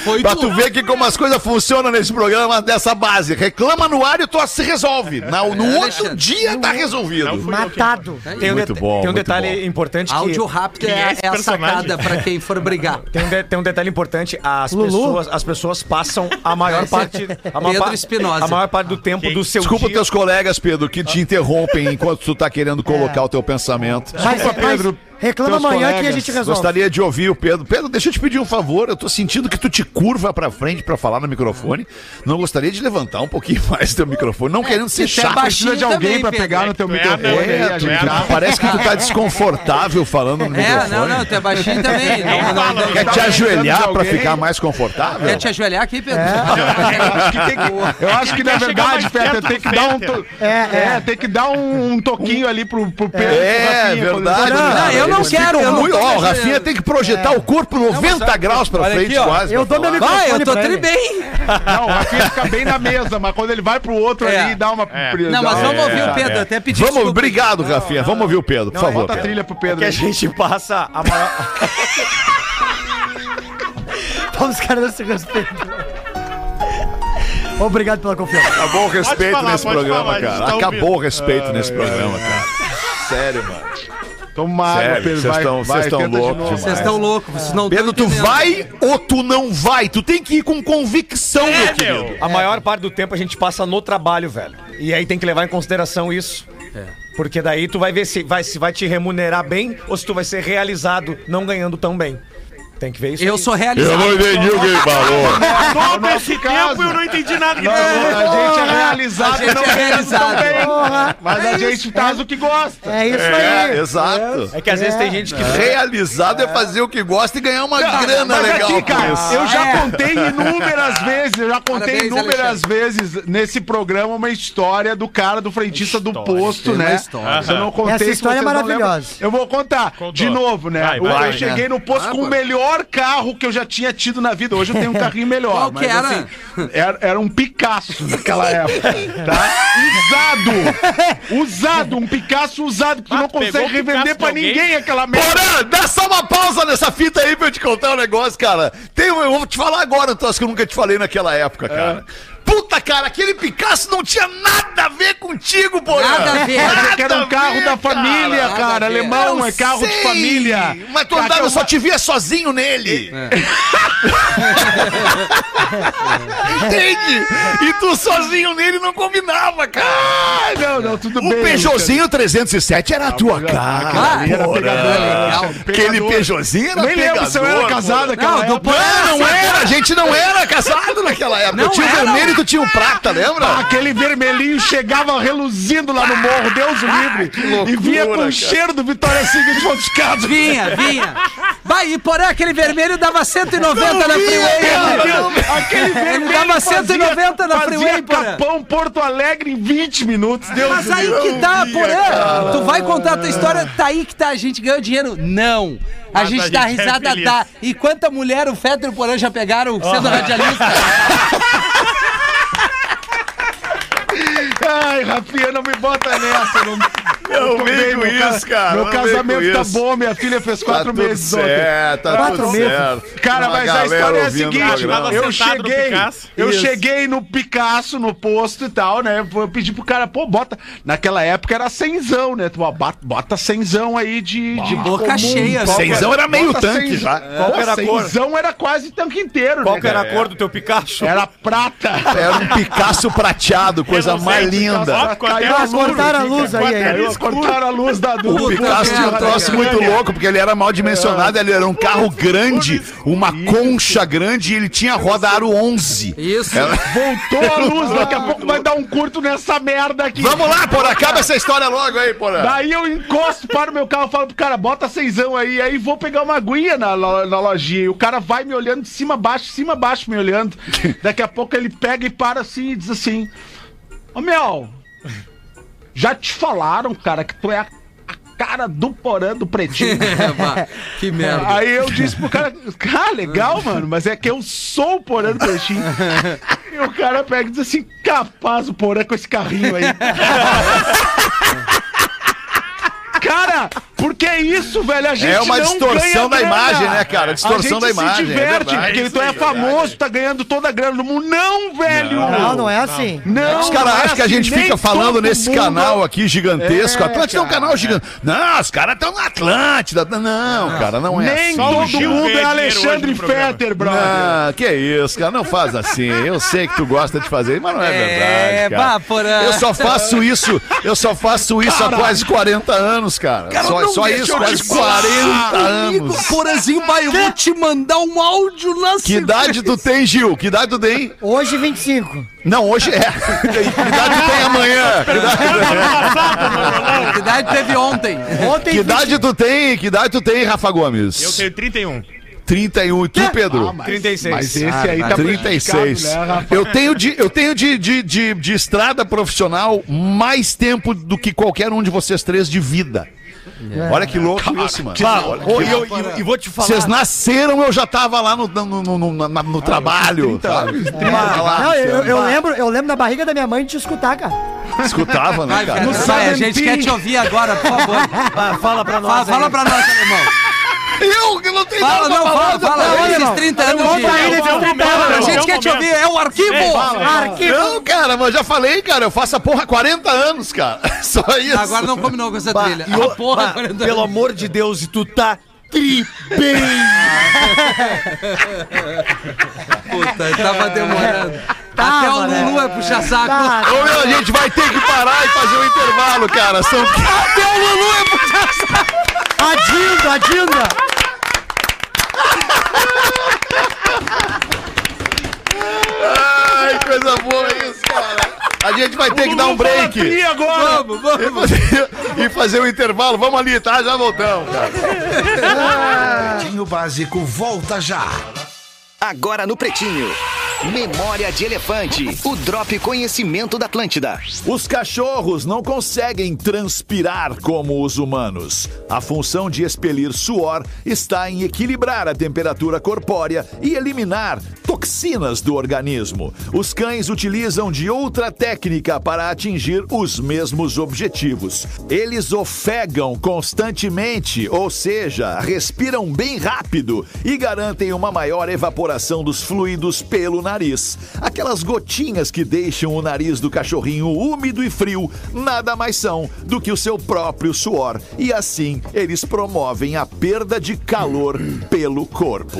Foi Pra tu. tu ver que como as coisas funcionam nesse programa dessa base. Reclama no ar e tu se resolve. Na- no É, outro dia tá resolvido. Matado. Tem um, Muito bom, tem um muito detalhe bom. importante. Áudio rápido é é, é a sacada pra quem for brigar. <laughs> Tem um, de- tem um detalhe importante, as Lulu? pessoas, as pessoas passam a maior parte, a maior, Pedro pa- Espinosa. a maior parte do tempo do seu Desculpa dia. teus colegas, Pedro, que te interrompem enquanto tu tá querendo colocar o teu pensamento. Mas Pedro, reclama teus amanhã que a colegas. gente resolve. Gostaria de ouvir o Pedro. Pedro, deixa eu te pedir um favor. Eu tô sentindo que tu te curva pra frente pra falar no microfone. Não gostaria de levantar um pouquinho <laughs> mais teu microfone. Não querendo ser é chato. Precisa de alguém também, pra Pedro. pegar no teu tu é microfone É, já- <laughs> parece que tu tá desconfortável falando no É, microfone. não, não, tu é baixinho também. <laughs> Não, não, não, Quer te ajoelhar pra ficar mais confortável? Quer te ajoelhar aqui, Pedro? Eu acho que, tem que- eu acho que, na verdade, perto tem que dar um. É, tem que dar um, um toquinho ali pro, pro Pedro. É, verdade. Não, eu não quero, ficam eu não muito- tô ó, o. Rafinha tem que projetar o corpo 90 graus pra frente, quase. Eu dou meu falar. Vai, eu microfone tô tri bem. <laughs> Não, o Rafinha fica bem na mesa, mas quando ele vai pro outro É. ali, dá uma. Não, mas vamos ouvir o Pedro, até pedir Vamos, desculpa. obrigado, Rafinha. Vamos ouvir o Pedro, por favor. Bota a trilha pro Pedro. que a gente passa a maior... <laughs> Os caras não se respeitam. Obrigado pela confiança. Acabou o respeito falar, nesse programa, falar, cara. tá Acabou ouvindo. o respeito nesse programa, cara. Sério, mano. Toma uma água, Pedro. vocês vai, tão- vai, vocês tão tenta de loucos. Vocês estão loucos, vocês não Pedro, tu vai ou tu não vai? Tu tem que ir com convicção, É, meu querido. meu. A maior parte do tempo a gente passa no trabalho, velho. E aí tem que levar em consideração isso. Porque daí tu vai ver se vai, se vai te remunerar bem ou se tu vai ser realizado não ganhando tão bem. Tem que ver isso Eu aí. sou realizado. entendi o que ele falou. <laughs> Todo esse tempo eu não entendi nada que Não, a gente é realizado A gente não é realizado. também. Mas a gente faz o que gosta. É isso É, aí. exato. É que às vezes tem gente que Realizado é fazer o que gosta e ganhar uma grana Mas legal. aqui, cara, isso. eu já É. contei inúmeras <laughs> vezes, eu já contei Parabéns, inúmeras vezes nesse programa uma história do cara do frentista do posto, né? história. Se eu não contei, Essa história é não maravilhosa. Eu vou contar de novo, né? Vai, eu vai, eu cheguei no posto Ah, com o pô. Melhor carro que eu já tinha tido na vida. Hoje eu tenho um carrinho melhor. Qual mas, que era? assim, era? Era um Picasso naquela época, tá? Usado! Usado, um Picasso usado, que tu Ah, não consegue revender de pra ninguém aquela merda. Porã, dá só uma pausa nessa fita aí pra eu te contar um negócio, cara. Tem, eu vou te falar agora um troço que eu nunca te falei naquela época, cara. Puta, cara, aquele Picasso não tinha nada a ver contigo, Porã. Nada a ver. Mas é que era um carro ver, da família, cara. ver. Alemão, Eu é carro de sei, família. Mas tu Cara, andava, eu só te via sozinho nele. É. Entende? E tu sozinho nele não combinava, cara. Ah, não, não, tudo O bem. Peugeotzinho 307 era a tua cara. Aquela ali era pegador, legal. Aquele Peugeotzinho era Nem lembro se eu era pegador, casado Porã. naquela Não. Não, não era, a gente não era casado naquela época. Não eu tinha o era, vermelho não. tinha o prata, lembra? Ah, Aquele vermelhinho chegava reluzindo lá no morro, Deus o livre. e vinha com loucura, o cheiro do Vitória Secret modificado. Vinha, vinha. Vai, e porém aquele vermelho dava 190 na Não vinha, freeway. cara, né? não. Aquele vermelho Ele dava fazia- 190 na fazia freeway, porra. Capão Porto Alegre em 20 minutos, Deus Mas aí que tá, porém. Tu vai contar a tua história, tá aí que tá, a gente ganhou dinheiro. Não. A gente a dá gente é risada, feliz. dá. E quanta mulher o Fetter e o Porã já pegaram sendo radialista? <laughs> Ai, Rafinha, não me bota nessa. Não, Não vem com isso, cara, Meu casamento tá bom, minha filha fez quatro tá tudo meses ontem. certo, tá Quatro tudo meses. certo. Cara, Uma mas a história é a seguinte, eu cheguei, Picasso. eu Isso. cheguei no Picasso, no posto e tal, né? Eu pedi pro cara, pô, bota. Naquela época era cenzão, né? Tu, ó, bota, cenzão aí de, de boca cheia, Qual que Cenzão era meio tanque já. Qual que era a cor? Cenzão era quase tanque inteiro, Qual né? que era a cor do teu Pikachu? Era prata. Era um Picasso prateado, <laughs> coisa mais linda. Ó, até Caiu a a luz cortaram a luz aí, aí. Eles cortaram a luz da do O Picasso tinha um troço muito louco, porque ele era mal dimensionado, ele era um carro grande, uma concha grande e ele tinha roda aro 11. Isso. Voltou a luz, daqui a pouco vai dar um curto nessa merda aqui. Vamos lá, porra, acaba essa história logo aí, porra. Daí eu encosto para o meu carro e falo pro cara, bota seisão aí, aí vou pegar uma aguinha na, na lojinha. E o cara vai me olhando de cima a baixo, de cima a baixo me olhando. <laughs> Daqui a pouco ele pega e para assim e diz assim: Ô meu, já te falaram, cara, que tu é a, cara do porã do pretinho. <laughs> É, que merda. Aí eu disse pro cara, cara, legal, mano, mas é que eu sou o porã do pretinho. <laughs> E o cara pega e diz assim, capaz o porã com esse carrinho aí. <laughs> Cara, porque é isso, velho. A gente É uma não distorção ganha da grana. imagem, né, cara? Distorção a da gente imagem, se é diverte, verdade. porque tu é aí, famoso, tá ganhando toda a grana do mundo. Não, velho! Não, não é assim. Não, Os caras não é acham que a assim, gente nem fica falando nesse mundo- canal aqui gigantesco. É, Atlântida é um cara, canal gigante. Não, os caras estão na Atlântida. Não, cara, não é Nem assim. Só o todo Gil mundo é Alexandre. Fetter, brother. Não, que isso, cara, não faz assim. Eu sei que tu gosta de fazer, mas não é, É, verdade, cara. vá. Eu só faço isso, eu só faço isso há quase 40 anos, cara. só não só isso, quase te falar. 40 Amigo, anos. Porazinho, vai, eu vou te mandar um áudio na Que idade tu tem, Gil? Que idade tu tem? Hoje 25. Não, hoje é. Que idade tu tem amanhã? <laughs> Que idade, Que idade teve ontem? Ontem que idade tu tem? Que idade tu tem, Rafa Gomes? Eu tenho 31. 31. E tu, Pedro? 36. Mas esse aí tá 36. prejudicado, né, eu tenho, de, eu tenho de, de, de, de estrada profissional mais tempo do que qualquer um de vocês três de vida. Olha que louco isso, mano. Olha que e, eu- louco. e- e vou te falar. Vocês nasceram, eu já tava lá no, no, no, no- no trabalho. sabe? Lá, Não, eu, eu lembro, eu lembro da barriga da minha mãe de te escutar, cara. Escutava, né, cara? Vai, a gente quer te ouvir agora, por favor. Ah, <laughs> fala pra nós. Fala, aí. fala pra nós, alemão. Eu que não tenho Fala, nada não, fala, fala. Olha, Esses irmão, 30 anos conta de... aí desses 30 A anos. gente quer te ouvir, é o arquivo! Arquivo. Não, cara, mas eu já falei, cara, eu faço a porra há 40 anos, cara. <laughs> Só isso. Agora não combinou com essa trilha. e Ah, porra, bah, 40 pelo amor de Deus, e tu tá tri bem. <laughs> Puta, tava demorando. Tava, Até o né? Lulu é puxar saco. Tá, Ô, meu, a gente vai ter que parar e fazer um intervalo, cara. São... <laughs> Até o Lulu é puxar saco. a Dinda, a Dinda. Ai, coisa boa isso, cara. A gente vai ter que dar um break. Agora? Vamos, vamos. E fazer, e fazer um intervalo. Vamos ali, tá? Já voltamos, cara. Pretinho Básico volta já. Agora no Pretinho. Memória de Elefante. O Drop Conhecimento da Atlântida. Os cachorros não conseguem transpirar como os humanos. A função de expelir suor está em equilibrar a temperatura corpórea e eliminar toxinas do organismo. Os cães utilizam de outra técnica para atingir os mesmos objetivos. Eles ofegam constantemente, ou seja, respiram bem rápido e garantem uma maior evaporação dos fluidos pelo nariz. Aquelas gotinhas que deixam o nariz do cachorrinho úmido e frio nada mais são do que o seu próprio suor. E assim eles promovem a perda de calor pelo corpo.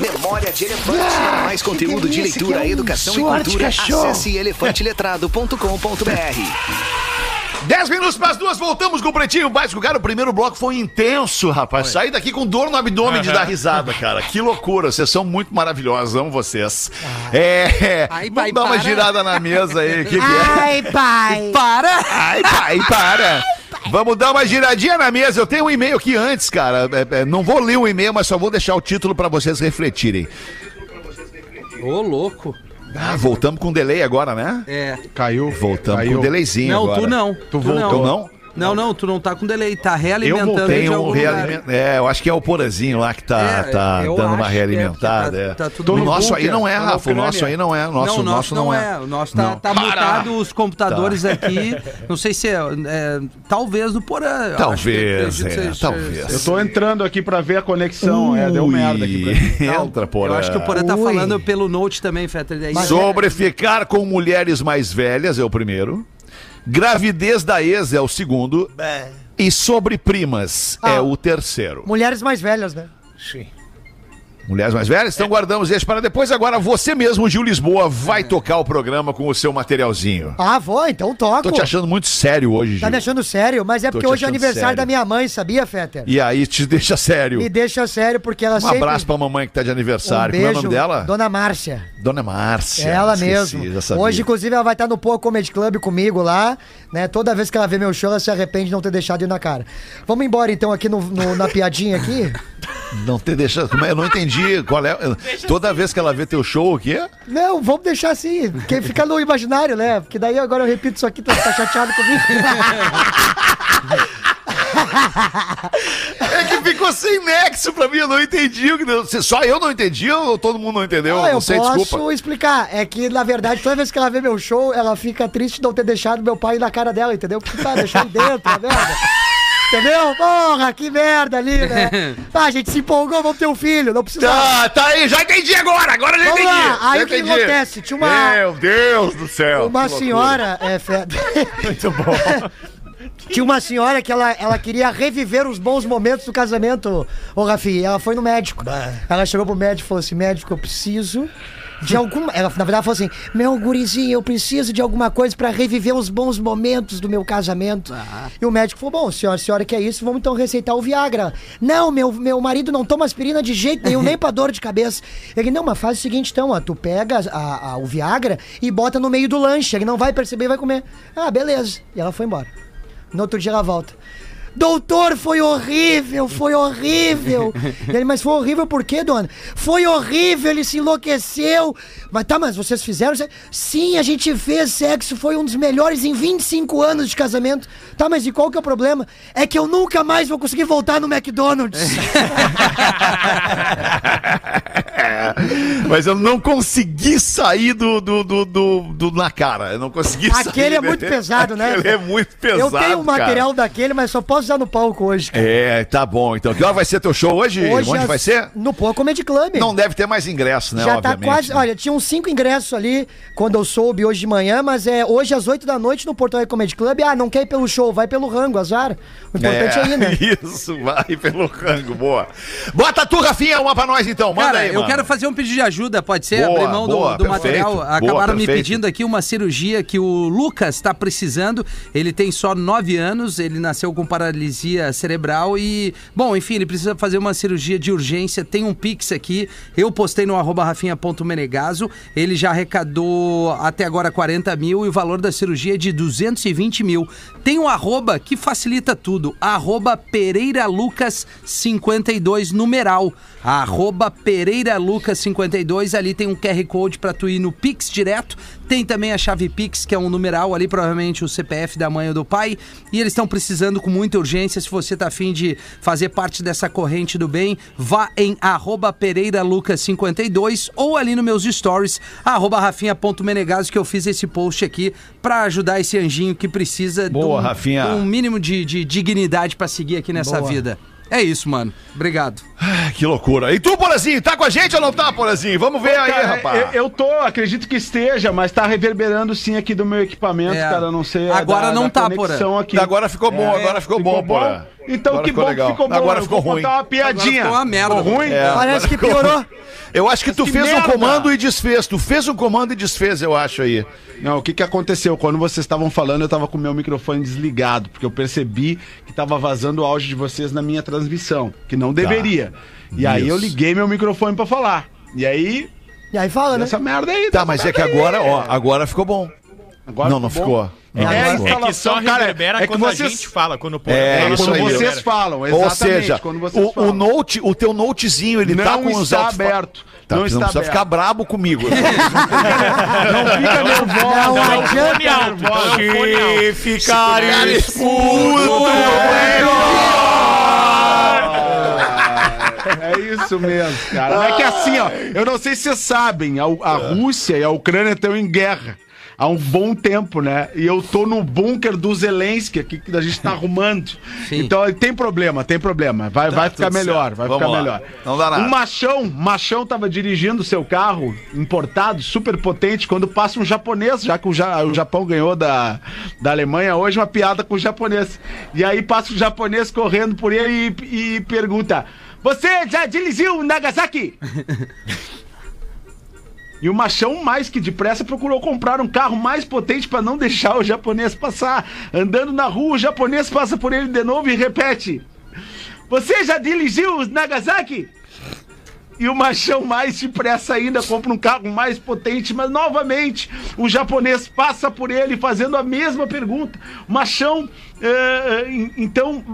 Memória de Elefante. Mais conteúdo de leitura, educação e cultura. Acesse elefanteletrado.com.br. 10 minutos para as duas, voltamos com o Pretinho Básico. Cara, o primeiro bloco foi intenso, rapaz. Saí daqui com dor no abdômen de dar risada, cara. Que loucura, vocês são muito maravilhosos, amo vocês. É, Ai, vamos pai, dar uma para. girada na mesa aí. O que, que é? Ai, pai. Para! Ai, pai, para. Vamos dar uma giradinha na mesa. Eu tenho um e-mail aqui antes, cara. É, é, não vou ler o e-mail, mas só vou deixar o título para vocês refletirem. Ô, louco. Ah, voltamos com delay agora, né? É. Caiu. Voltamos Caiu. com delayzinho Não, agora. tu não. Tu voltou. Eu não? Não, não, tu não tá com delay, tá Eu realimentando voltei de um algum realiment... É, eu acho que é o Porazinho lá que tá, É, tá eu dando uma acho é, realimentada. porque é. tá- tá tudo o no nosso bunker, aí não é, tá Rafa. O nosso aí não é. O Nosso, não, o nosso não é. O nosso tá, Não. tá mutado os computadores aqui. Não sei se é, é, Talvez do Porã. eu Talvez, é, talvez. Eu tô entrando aqui pra ver a conexão. É, deu merda aqui. pra mim. Ui, Entra, Porã. Eu acho que o Porã tá Ui. falando pelo Note também, Fetter. Sobre ficar com mulheres mais velhas é o primeiro. Gravidez da ex é o segundo. E sobre primas Ah. é o terceiro. Mulheres mais velhas, né? Mulheres mais velhas? Então guardamos esse para depois. Agora você mesmo, Gil Lisboa, vai tocar o programa com o seu materialzinho. Ah, vou, então toco. Tô te achando muito sério hoje, Gil. Tá me achando sério? Mas é Tô porque hoje é aniversário sério. da minha mãe, sabia, Fetter? E aí te deixa sério. Me deixa sério, porque ela Um sempre... abraço pra mamãe que tá de aniversário. Um Como é o nome dela? Dona Márcia. Dona Márcia. É ela Esqueci, mesmo. Hoje, inclusive, ela vai estar no Poa Comedy Club comigo lá, né? Toda vez que ela vê meu show, ela se arrepende de não ter deixado ir na cara. Vamos embora, então, aqui no, no- na piadinha aqui. <laughs> Não ter deixado. Como é? Eu não entendi qual é. Toda vez que ela vê teu show, o quê? Não, vamos deixar assim, porque fica no imaginário, né? Porque daí agora eu repito isso aqui, tu tá chateado comigo. <laughs> <laughs> É que ficou sem nexo pra mim, eu não entendi. Só eu não entendi ou todo mundo não entendeu? Ah, eu não sei, posso desculpa. explicar. É que, na verdade, toda vez que ela vê meu show, ela fica triste de não ter deixado meu pai na cara dela, entendeu? Porque tá, deixou ele dentro, tá merda. Entendeu? Porra, que merda ali, né? <laughs> Ah, a gente se empolgou, vamos ter um filho, não precisa. Tá, tá aí, já entendi agora, agora já Vamos entendi. lá, aí já o que entendi. acontece? Tinha uma- Meu Deus do céu. Uma senhora, é, Fe- <laughs> Muito bom. <laughs> tinha uma senhora que ela, ela queria reviver os bons momentos do casamento, ô Rafi. Ela foi no médico. Ela chegou pro médico e falou assim: médico, eu preciso de alguma. Ela, na verdade, falou assim: meu gurizinho, eu preciso de alguma coisa pra reviver os bons momentos do meu casamento. E o médico falou: bom, senhora, a senhora quer isso, vamos então receitar o Viagra. Não, meu, meu marido não toma aspirina de jeito nenhum, nem pra dor de cabeça. Ele, não, mas faz o seguinte então, ó, tu pega a- a- o Viagra e bota no meio do lanche. Ele não vai perceber e vai comer. Ah, beleza. E ela foi embora. No outro dia ela volta. Doutor, foi horrível, foi horrível. <laughs> Ele, mas foi horrível por quê, dona? Foi horrível, ele se enlouqueceu. Mas tá, mas vocês fizeram? Sim, a gente fez sexo, foi um dos melhores em 25 anos de casamento. Tá, mas e qual que é o problema? É que eu nunca mais vou conseguir voltar no McDonald's. <laughs> Mas eu não consegui sair do, do, do, do- do- na cara. Eu não consegui sair. Aquele é né? muito pesado, né? Aquele é muito pesado. eu tenho um material cara. daquele, mas só posso usar no palco hoje. cara. É, tá bom. Então, que hora vai ser teu show hoje? Onde às- vai ser? No Poa Comedy Club. Não deve ter mais ingresso, né? Já obviamente. tá quase. né? Olha, tinha uns cinco ingressos ali quando eu soube hoje de manhã, mas é hoje às 8 da noite no Porto Alegre Comedy Club. Ah, não quer ir pelo show, vai pelo rango, azar. O importante é, ir, né? <laughs> Isso, vai pelo rango, boa. Bota tu, Rafinha, uma pra nós então. Manda Cara, aí, eu mano. quero fazer um pedido de ajuda, pode ser? Boa, Abrir mão do- boa, do, perfeito. material. Boa, Acabaram me pedindo aqui uma cirurgia que o Lucas está precisando. Ele tem só 9 anos, ele nasceu com paralisia cerebral e, bom, enfim, ele precisa fazer uma cirurgia de urgência. Tem um Pix aqui. Eu postei no arroba rafinha.menegaso. Ele já arrecadou até agora 40 mil e o valor da cirurgia é de 220 mil. Tem um arroba que facilita tudo. Arroba Pereira Lucas 52 numeral. Arroba Pereira Lucas 52. Ali tem um QR Code para tu ir no Pix direto. Tem também a chave Pix, que é um numeral ali, provavelmente o CPF da mãe ou do pai. E eles estão precisando com muita urgência. Se você tá afim de fazer parte dessa corrente do bem, vá em arroba Pereira Lucas 52 ou ali nos meus stories, arroba rafinha.menegaso, que eu fiz esse post aqui para ajudar esse anjinho que precisa Boa, de um, um mínimo de, de dignidade para seguir aqui nessa Boa. vida. É isso, mano. Obrigado. Ah, Que loucura. E tu, Porazinho, tá com a gente ou não tá, Porazinho? Vamos ver aí, Cara, rapaz. eu, eu tô, acredito que esteja, mas tá reverberando sim aqui do meu equipamento, É. cara. Não sei. Agora não tá, conexão Porã. aqui. Agora ficou bom, É, agora ficou, bom, Porã. Então Agora que ficou bom legal. que ficou bom. Agora ficou vou ruim. contar uma piadinha. Agora ficou uma merda. Ficou ruim? É, Parece que piorou. Eu acho que tu Que fez um merda. comando e desfez. Tu fez um comando e desfez, eu acho aí. Não, o que que aconteceu? Quando vocês estavam falando, eu tava com o meu microfone desligado, porque eu percebi que tava vazando o áudio de vocês na minha transmissão, que não deveria. E aí eu Isso. liguei meu microfone pra falar. E aí, E aí fala, né? essa merda aí. Tá, mas é que aí. agora, ó, agora ficou bom. Agora não, não bom. ficou. Não, É, não a ficou. É que só reverbera é que quando vocês- a gente fala, quando o É, quando isso quando aí. vocês reverbera. falam, Ou exatamente. seja, quando vocês o, o falam. note, o teu notezinho, ele não tá com os está altos aberto. Tá, Não não, está precisa aberto. ficar brabo comigo. <laughs> Não fica nervosa. Não não adianta. Fone alto, então é fone alto. Ficar É isso mesmo, cara. É que assim, ó, eu não sei se vocês sabem, a, a Rússia e a Ucrânia estão em guerra há um bom tempo, né? E eu tô no bunker do Zelensky aqui que a gente tá arrumando. Sim. Então tem problema, tem problema. Vai, vai ficar melhor, certo. vai Vamos ficar lá. melhor. Não dá nada. Um machão, machão tava dirigindo seu carro importado, super potente, quando passa um japonês, já que o, ja- o Japão ganhou da, da Alemanha hoje, uma piada com o japonês. E aí passa o japonês correndo por ele e, e pergunta: Você já dirigiu Nagasaki? <laughs> E o machão, mais que depressa, procurou comprar um carro mais potente para não deixar o japonês passar. Andando na rua, o japonês passa por ele de novo e repete: Você já dirigiu Nagasaki? E o machão mais depressa ainda compra um carro mais potente, mas novamente o japonês passa por ele fazendo a mesma pergunta. Machão, eh, eh, en- então,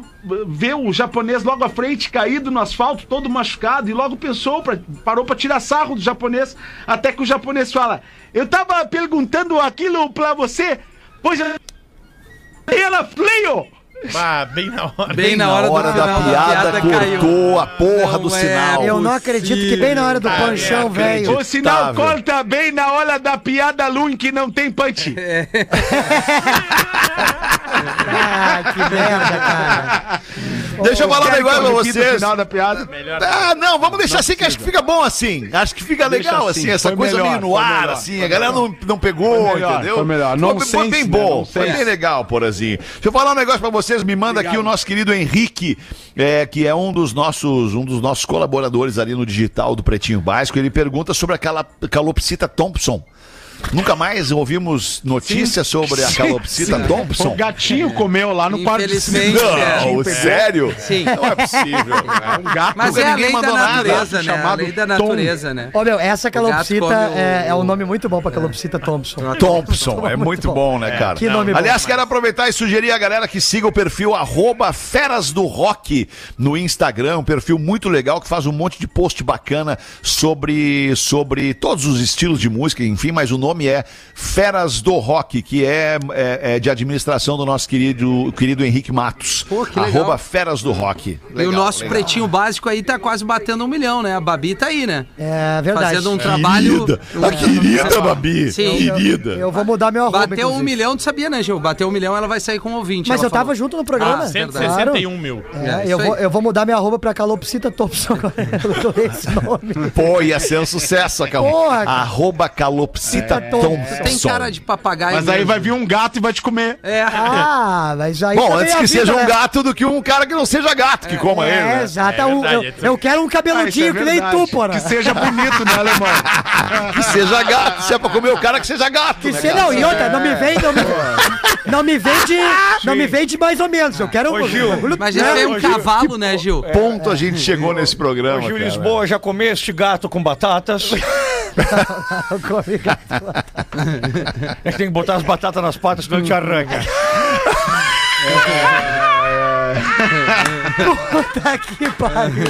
vê o japonês logo à frente, caído no asfalto, todo machucado, e logo pensou, pra, parou para tirar sarro do japonês, até que o japonês fala: Eu tava perguntando aquilo pra você, pois ela fleio! Bah, bem na hora. Bem na hora, hora do da final piada, caiu. cortou a porra do Não é sinal. Eu não acredito que bem na hora do panchão, velho. O sinal corta bem na hora da piada Luin que não tem punch. <laughs> Ah, que merda, cara. <laughs> Deixa eu falar um negócio que pra vocês. final da piada. Ah, não, vamos deixar assim que acho que fica bom assim. Acho que fica Deixa legal assim, assim, essa foi coisa melhor, meio no foi ar, melhor, assim. foi A galera não, não pegou, Foi melhor, entendeu? foi melhor. Foi, Nonsense, foi bem né? bom, foi bem legal, Porazinho. Deixa eu falar um negócio pra vocês. Me manda aqui o nosso querido Henrique, é, que é um dos nossos um dos nossos colaboradores ali no digital do Pretinho Básico. Ele pergunta sobre aquela calopsita Thompson. Nunca mais ouvimos notícias sobre a calopsita Thompson. O gatinho comeu lá no parque. Infelizmente, Não, é. sério? Sim. Não é possível. cara. <laughs> Um gato. Mas é a ninguém lei da mandou nada, natureza, né? A chamado lei da Tom. natureza, né? Ô, meu, essa calopsita come o- é, é um nome muito bom pra calopsita Thompson. <laughs> Thompson, é muito bom, né, cara? Que nome bom. Aliás, quero aproveitar e sugerir a galera que siga o perfil arroba Feras do Rock no Instagram, um perfil muito legal que faz um monte de post bacana sobre, sobre todos os estilos de música, enfim, mas o nome é Feras do Rock, que é, é- é de administração do nosso querido, querido Henrique Matos. Pô, que legal. arroba Feras do Rock. e o nosso pretinho básico aí tá quase batendo um milhão, né? A Babi tá aí, né? É verdade. Fazendo um trabalho. Querida, a querida Babi, Sim. querida. Eu vou mudar meu arroba, Bateu um inclusive. milhão, tu sabia, né, Gil? Bateu um milhão, ela vai sair com um ouvinte. Mas eu tava falou. junto no programa. Ah, 161 mil. É, É, eu, vou, eu vou mudar minha arroba pra calopsita Thompson. <laughs> Eu esse nome. Pô, ia ser um sucesso, cal... Porra. Arroba calopsita É. Thompson. Tem cara de papagaio. Mas aí mesmo. vai vir um gato e vai te comer. É. Ah, <laughs> mas aí Bom, antes é que vida, seja um né? gato do que um cara que não seja gato que coma ele, É, né? exato. É Um- verdade, eu, é eu quero um Ah, cabeludinho é que nem tu, porra. Que seja bonito, né, alemão? <laughs> Que seja gato. Se é pra comer o cara, que seja gato. Que né, se, cara? não, e outra, não me vem, não me, não me vem de, não me vem de mais ou menos. Eu quero um Gil, Mas já né? veio um cavalo, né, Gil? Ponto a gente chegou nesse programa, Ô, Gil cara. Lisboa, já comeste gato com batatas? <laughs> Eu comi gato. É que tem que botar as batatas nas patas, senão ele te arranca. Puta que pariu.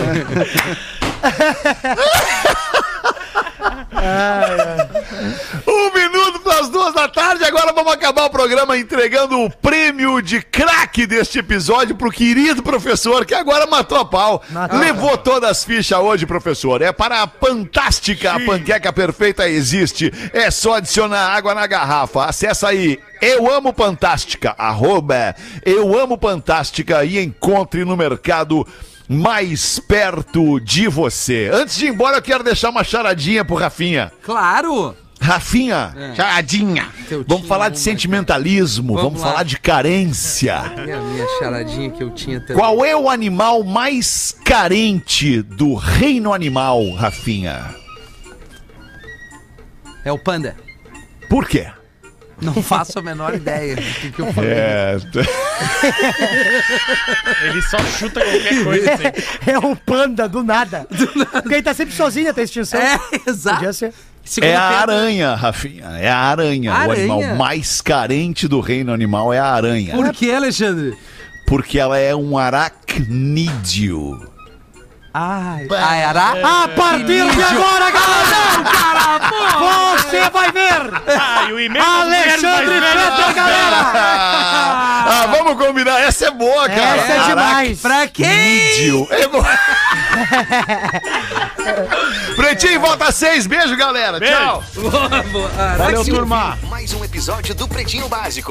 Um minuto para as duas da tarde. Agora vamos acabar o programa entregando o prêmio de craque deste episódio pro querido professor, que agora matou a pau. Levou todas as fichas hoje, professor. É para a Fantástica. A panqueca perfeita existe. É só adicionar água na garrafa. Acessa aí. Eu amo Fantástica. Arroba Eu amo Fantástica e encontre no mercado mais perto de você. Antes de ir embora, eu quero deixar uma charadinha pro Rafinha. Claro! Rafinha, charadinha. Eu Vamos falar de uma, sentimentalismo, vamos, Vamos falar de carência. É a minha charadinha que eu tinha também. Qual é o animal mais carente do reino animal, Rafinha? É o panda. Por quê? Não faço a menor ideia do que, que eu falei. É. <laughs> Ele só chuta qualquer coisa assim. É um panda do nada. Porque ele tá sempre sozinho até extinção. É, exato. Podia ser. É a aranha, Rafinha. É a aranha. O Aranha? animal mais carente do reino animal é a aranha. Por que, Alexandre? Porque ela é um aracnídeo. Ai, Ayará? A partir de agora, galera! Você vai ver! Ah, e o e-mail Alexandre Fetter, galera! Ah, vamos combinar. Essa é boa, cara. Essa é demais! Pra quem? Vídeo. É. <laughs> Pretinho, volta seis. Beijo, galera. Tchau. Valeu, turma. Mais um episódio do Pretinho Básico.